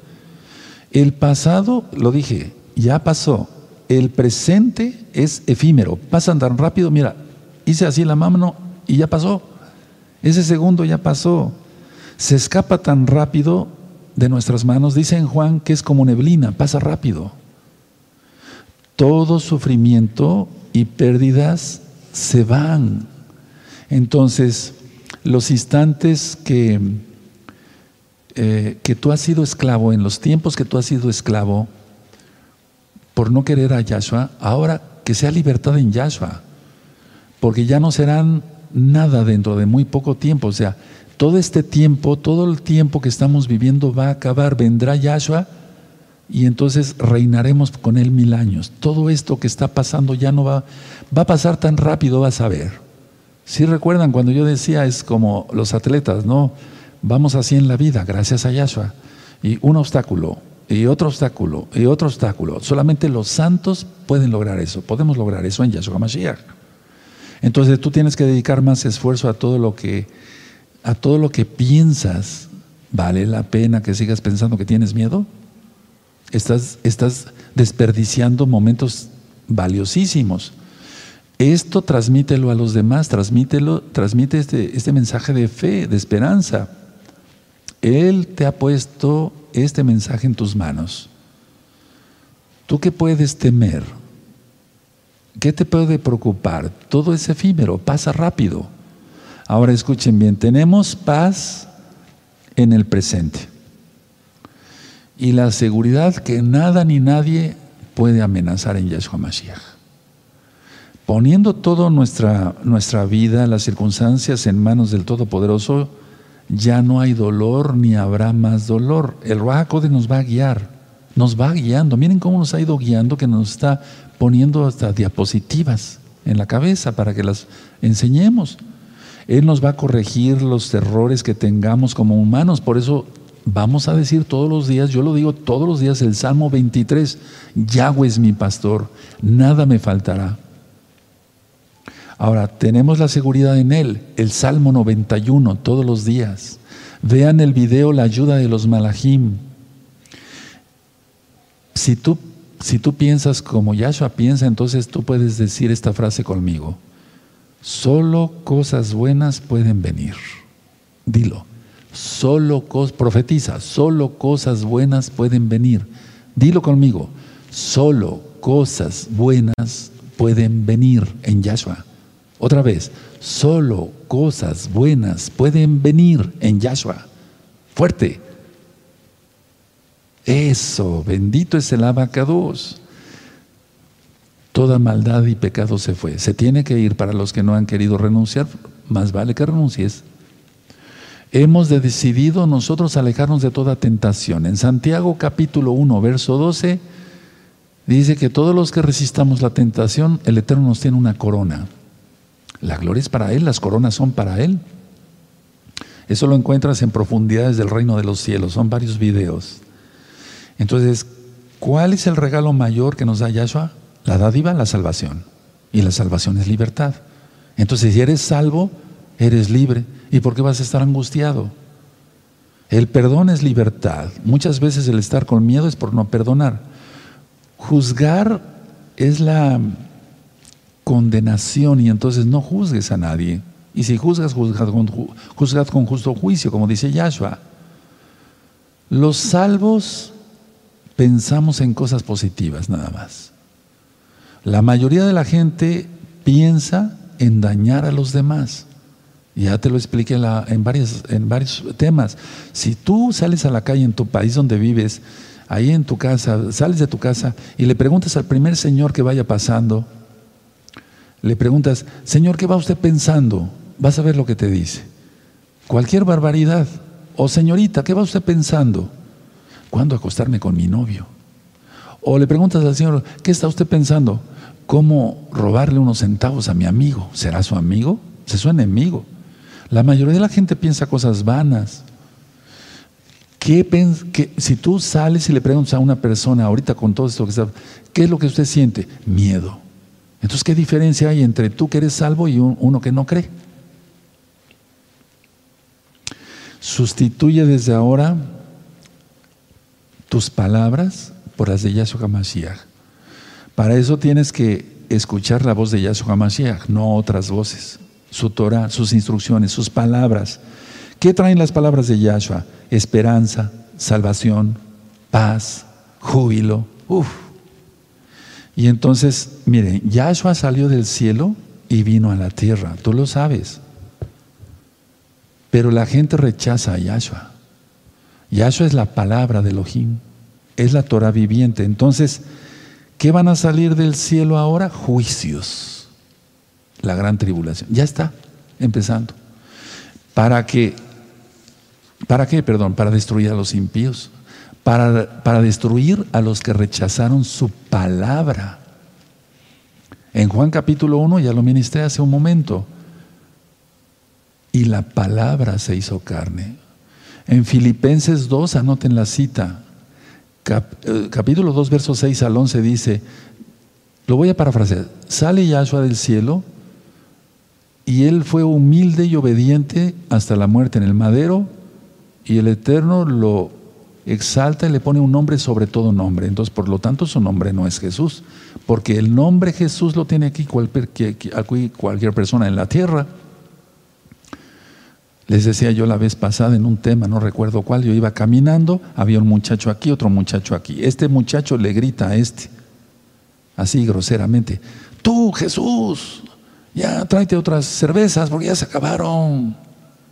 [SPEAKER 1] El pasado, lo dije, ya pasó. El presente es efímero, pasan tan rápido. Mira, hice así la mano y ya pasó. Ese segundo ya pasó. Se escapa tan rápido de nuestras manos. Dice en Juan que es como neblina, pasa rápido todo sufrimiento y pérdidas se van. Entonces, los instantes que, eh, que tú has sido esclavo, en los tiempos que tú has sido esclavo, por no querer a Yahshua, ahora que sea libertad en Yahshua, porque ya no serán nada dentro de muy poco tiempo, o sea, todo este tiempo, todo el tiempo que estamos viviendo va a acabar, vendrá Yahshua y entonces reinaremos con Él mil años. Todo esto que está pasando ya no va, va a pasar tan rápido, vas a ver. Si recuerdan cuando yo decía, es como los atletas, ¿no? Vamos así en la vida, gracias a Yahshua. Y un obstáculo, y otro obstáculo, y otro obstáculo. Solamente los santos pueden lograr eso. Podemos lograr eso en Yahshua Mashiach. Entonces tú tienes que dedicar más esfuerzo a todo lo que, a todo lo que piensas. ¿Vale la pena que sigas pensando que tienes miedo? Estás, desperdiciando momentos valiosísimos. Esto transmítelo a los demás, transmítelo, transmite este, este mensaje de fe, de esperanza. Él te ha puesto este mensaje en tus manos. ¿Tú qué puedes temer? ¿Qué te puede preocupar? Todo es efímero, pasa rápido. Ahora escuchen bien, tenemos paz en el presente y la seguridad que nada ni nadie puede amenazar en Yahshua Mashiach. Poniendo toda nuestra, nuestra vida, las circunstancias en manos del Todopoderoso, ya no hay dolor ni habrá más dolor. El Ruach nos va a guiar, nos va guiando. Miren cómo nos ha ido guiando, que nos está poniendo hasta diapositivas en la cabeza para que las enseñemos. Él nos va a corregir los errores que tengamos como humanos. Por eso Vamos a decir todos los días, yo lo digo todos los días, el Salmo 23, Yahweh es mi pastor, nada me faltará. Ahora, tenemos la seguridad en Él, el Salmo 91, todos los días. Vean el video La ayuda de los Malachim. Si tú, si tú piensas como Yahshua piensa, entonces tú puedes decir esta frase conmigo. Solo cosas buenas pueden venir. Dilo. Solo profetiza, solo cosas buenas pueden venir. Dilo conmigo, solo cosas buenas pueden venir en Yahshua. Otra vez, solo cosas buenas pueden venir en Yahshua. Fuerte. Eso, bendito es el abacados. Toda maldad y pecado se fue. Se tiene que ir para los que no han querido renunciar. Más vale que renuncies. Hemos decidido nosotros alejarnos de toda tentación. En Santiago capítulo 1, verso 12, dice que todos los que resistamos la tentación, el Eterno nos tiene una corona. La gloria es para Él, las coronas son para Él. Eso lo encuentras en profundidades del reino de los cielos, son varios videos. Entonces, ¿cuál es el regalo mayor que nos da Yahshua? La dádiva, la salvación. Y la salvación es libertad. Entonces, si eres salvo, eres libre. ¿Y por qué vas a estar angustiado? El perdón es libertad. Muchas veces el estar con miedo es por no perdonar. Juzgar es la condenación y entonces no juzgues a nadie. Y si juzgas, juzgas con, con justo juicio, como dice Yahshua. Los salvos pensamos en cosas positivas nada más. La mayoría de la gente piensa en dañar a los demás. Ya te lo expliqué en, en, varios, temas. Si tú sales a la calle en tu país donde vives, ahí en tu casa, sales de tu casa y le preguntas al primer señor que vaya pasando, le preguntas, Señor, ¿qué va usted pensando? Vas a ver lo que te dice. Cualquier barbaridad. O señorita, ¿qué va usted pensando? ¿Cuándo acostarme con mi novio? O le preguntas al Señor, ¿qué está usted pensando? ¿Cómo robarle unos centavos a mi amigo? ¿Será su amigo? ¿Se su enemigo? La mayoría de la gente piensa cosas vanas. ¿Qué, si tú sales y le preguntas a una persona ahorita con todo esto que está, ¿qué es lo que usted siente? Miedo. Entonces, ¿qué diferencia hay entre tú que eres salvo y uno que no cree? Sustituye desde ahora tus palabras por las de Yahshua HaMashiach. Para eso tienes que escuchar la voz de Yahshua HaMashiach, no otras voces. Su Torah, sus instrucciones, sus palabras. ¿Qué traen las palabras de Yahshua? Esperanza, salvación, paz, júbilo. Uf. Y entonces, miren, Yahshua salió del cielo y vino a la tierra, tú lo sabes. Pero la gente rechaza a Yahshua. Yahshua es la palabra de Elohim, es la Torah viviente. Entonces, ¿qué van a salir del cielo ahora? Juicios. La gran tribulación. Ya está, empezando. ¿Para qué? ¿Para qué? Perdón, para destruir a los impíos. Para, para destruir a los que rechazaron su palabra. En Juan capítulo 1, ya lo ministré hace un momento, y la palabra se hizo carne. En Filipenses 2, anoten la cita, eh, capítulo 2, versos 6 al 11 dice, lo voy a parafrasear, sale Yahshua del cielo y él fue humilde y obediente hasta la muerte en el madero y el Eterno lo exalta y le pone un nombre sobre todo nombre. Entonces, por lo tanto, su nombre no es Jesús, porque el nombre Jesús lo tiene aquí cualquier, cualquier persona en la tierra. Les decía yo la vez pasada en un tema, no recuerdo cuál, yo iba caminando, había un muchacho aquí, otro muchacho aquí. Este muchacho le grita a este, así groseramente, tú Jesús, ya tráete otras cervezas porque ya se acabaron.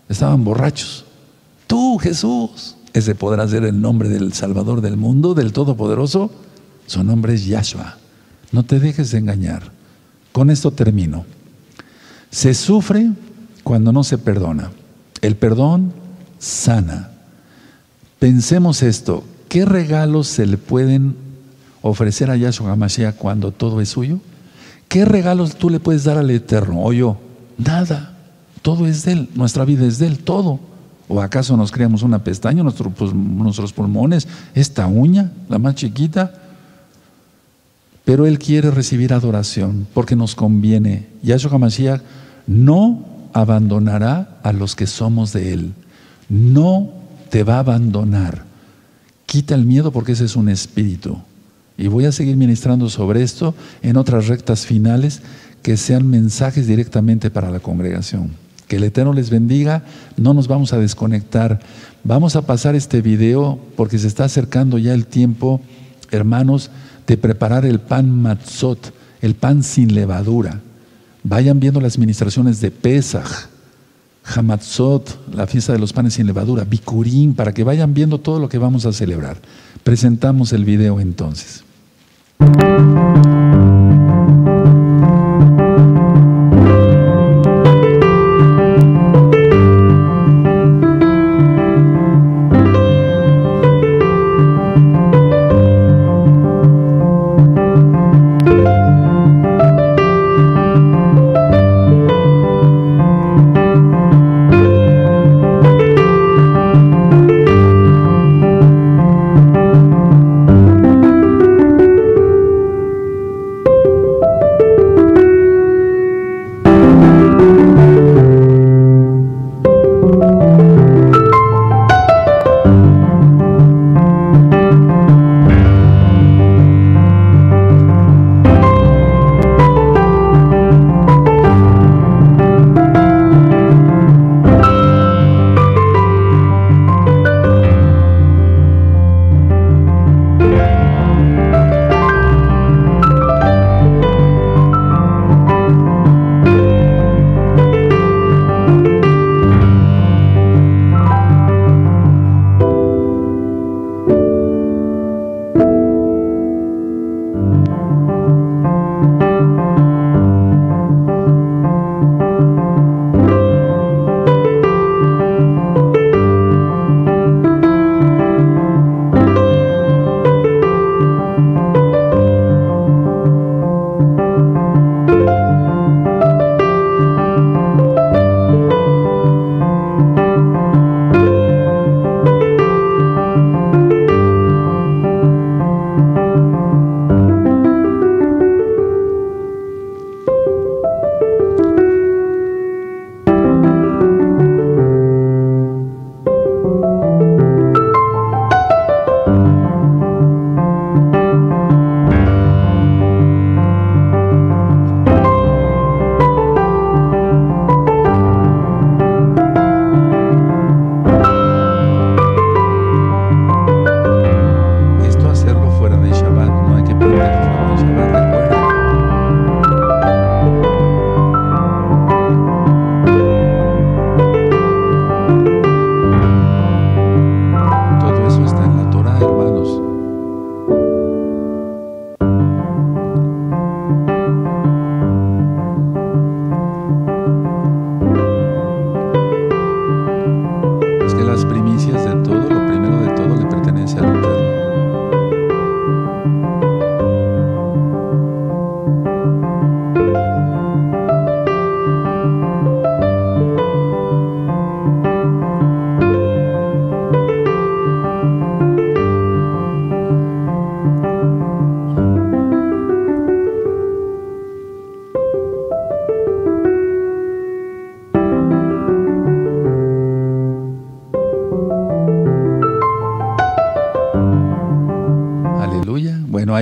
[SPEAKER 1] Estaban borrachos. Tú Jesús, ese podrá ser el nombre del Salvador del mundo, del Todopoderoso. Su nombre es Yahshua. No te dejes de engañar. Con esto termino. Se sufre cuando no se perdona. El perdón sana. Pensemos esto, ¿qué regalos se le pueden ofrecer a Yahshua HaMashiach cuando todo es suyo? ¿Qué regalos tú le puedes dar al Eterno? O yo, nada. Todo es de Él, nuestra vida es de Él, todo. ¿O acaso nos creamos una pestaña, pues, nuestros pulmones, esta uña, la más chiquita? Pero Él quiere recibir adoración porque nos conviene. Yahshua HaMashiach no abandonará a los que somos de Él. No te va a abandonar. Quita el miedo porque ese es un espíritu. Y voy a seguir ministrando sobre esto en otras rectas finales que sean mensajes directamente para la congregación. Que el Eterno les bendiga, no nos vamos a desconectar. Vamos a pasar este video porque se está acercando ya el tiempo, hermanos, de preparar el pan matzot, el pan sin levadura. Vayan viendo las ministraciones de Pesach, Hamatzot, la fiesta de los panes sin levadura, Bikurim, para que vayan viendo todo lo que vamos a celebrar. Presentamos el video entonces. Thank you.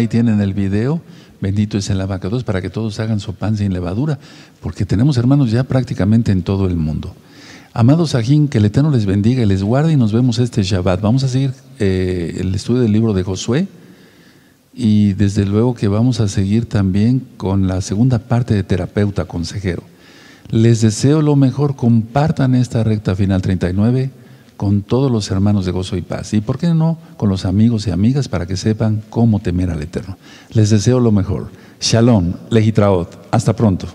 [SPEAKER 1] Ahí tienen el video. Bendito es el abacados para que todos hagan su pan sin levadura, porque tenemos hermanos ya prácticamente en todo el mundo. Amados Ajín, que el Eterno les bendiga y les guarde y nos vemos este Shabbat. Vamos a seguir eh, el estudio del libro de Josué y desde luego que vamos a seguir también con la segunda parte de terapeuta consejero. Les deseo lo mejor, compartan esta recta final 39 con todos los hermanos de gozo y paz. Y por qué no con los amigos y amigas para que sepan cómo temer al Eterno. Les deseo lo mejor. Shalom, Legitraot. Hasta pronto.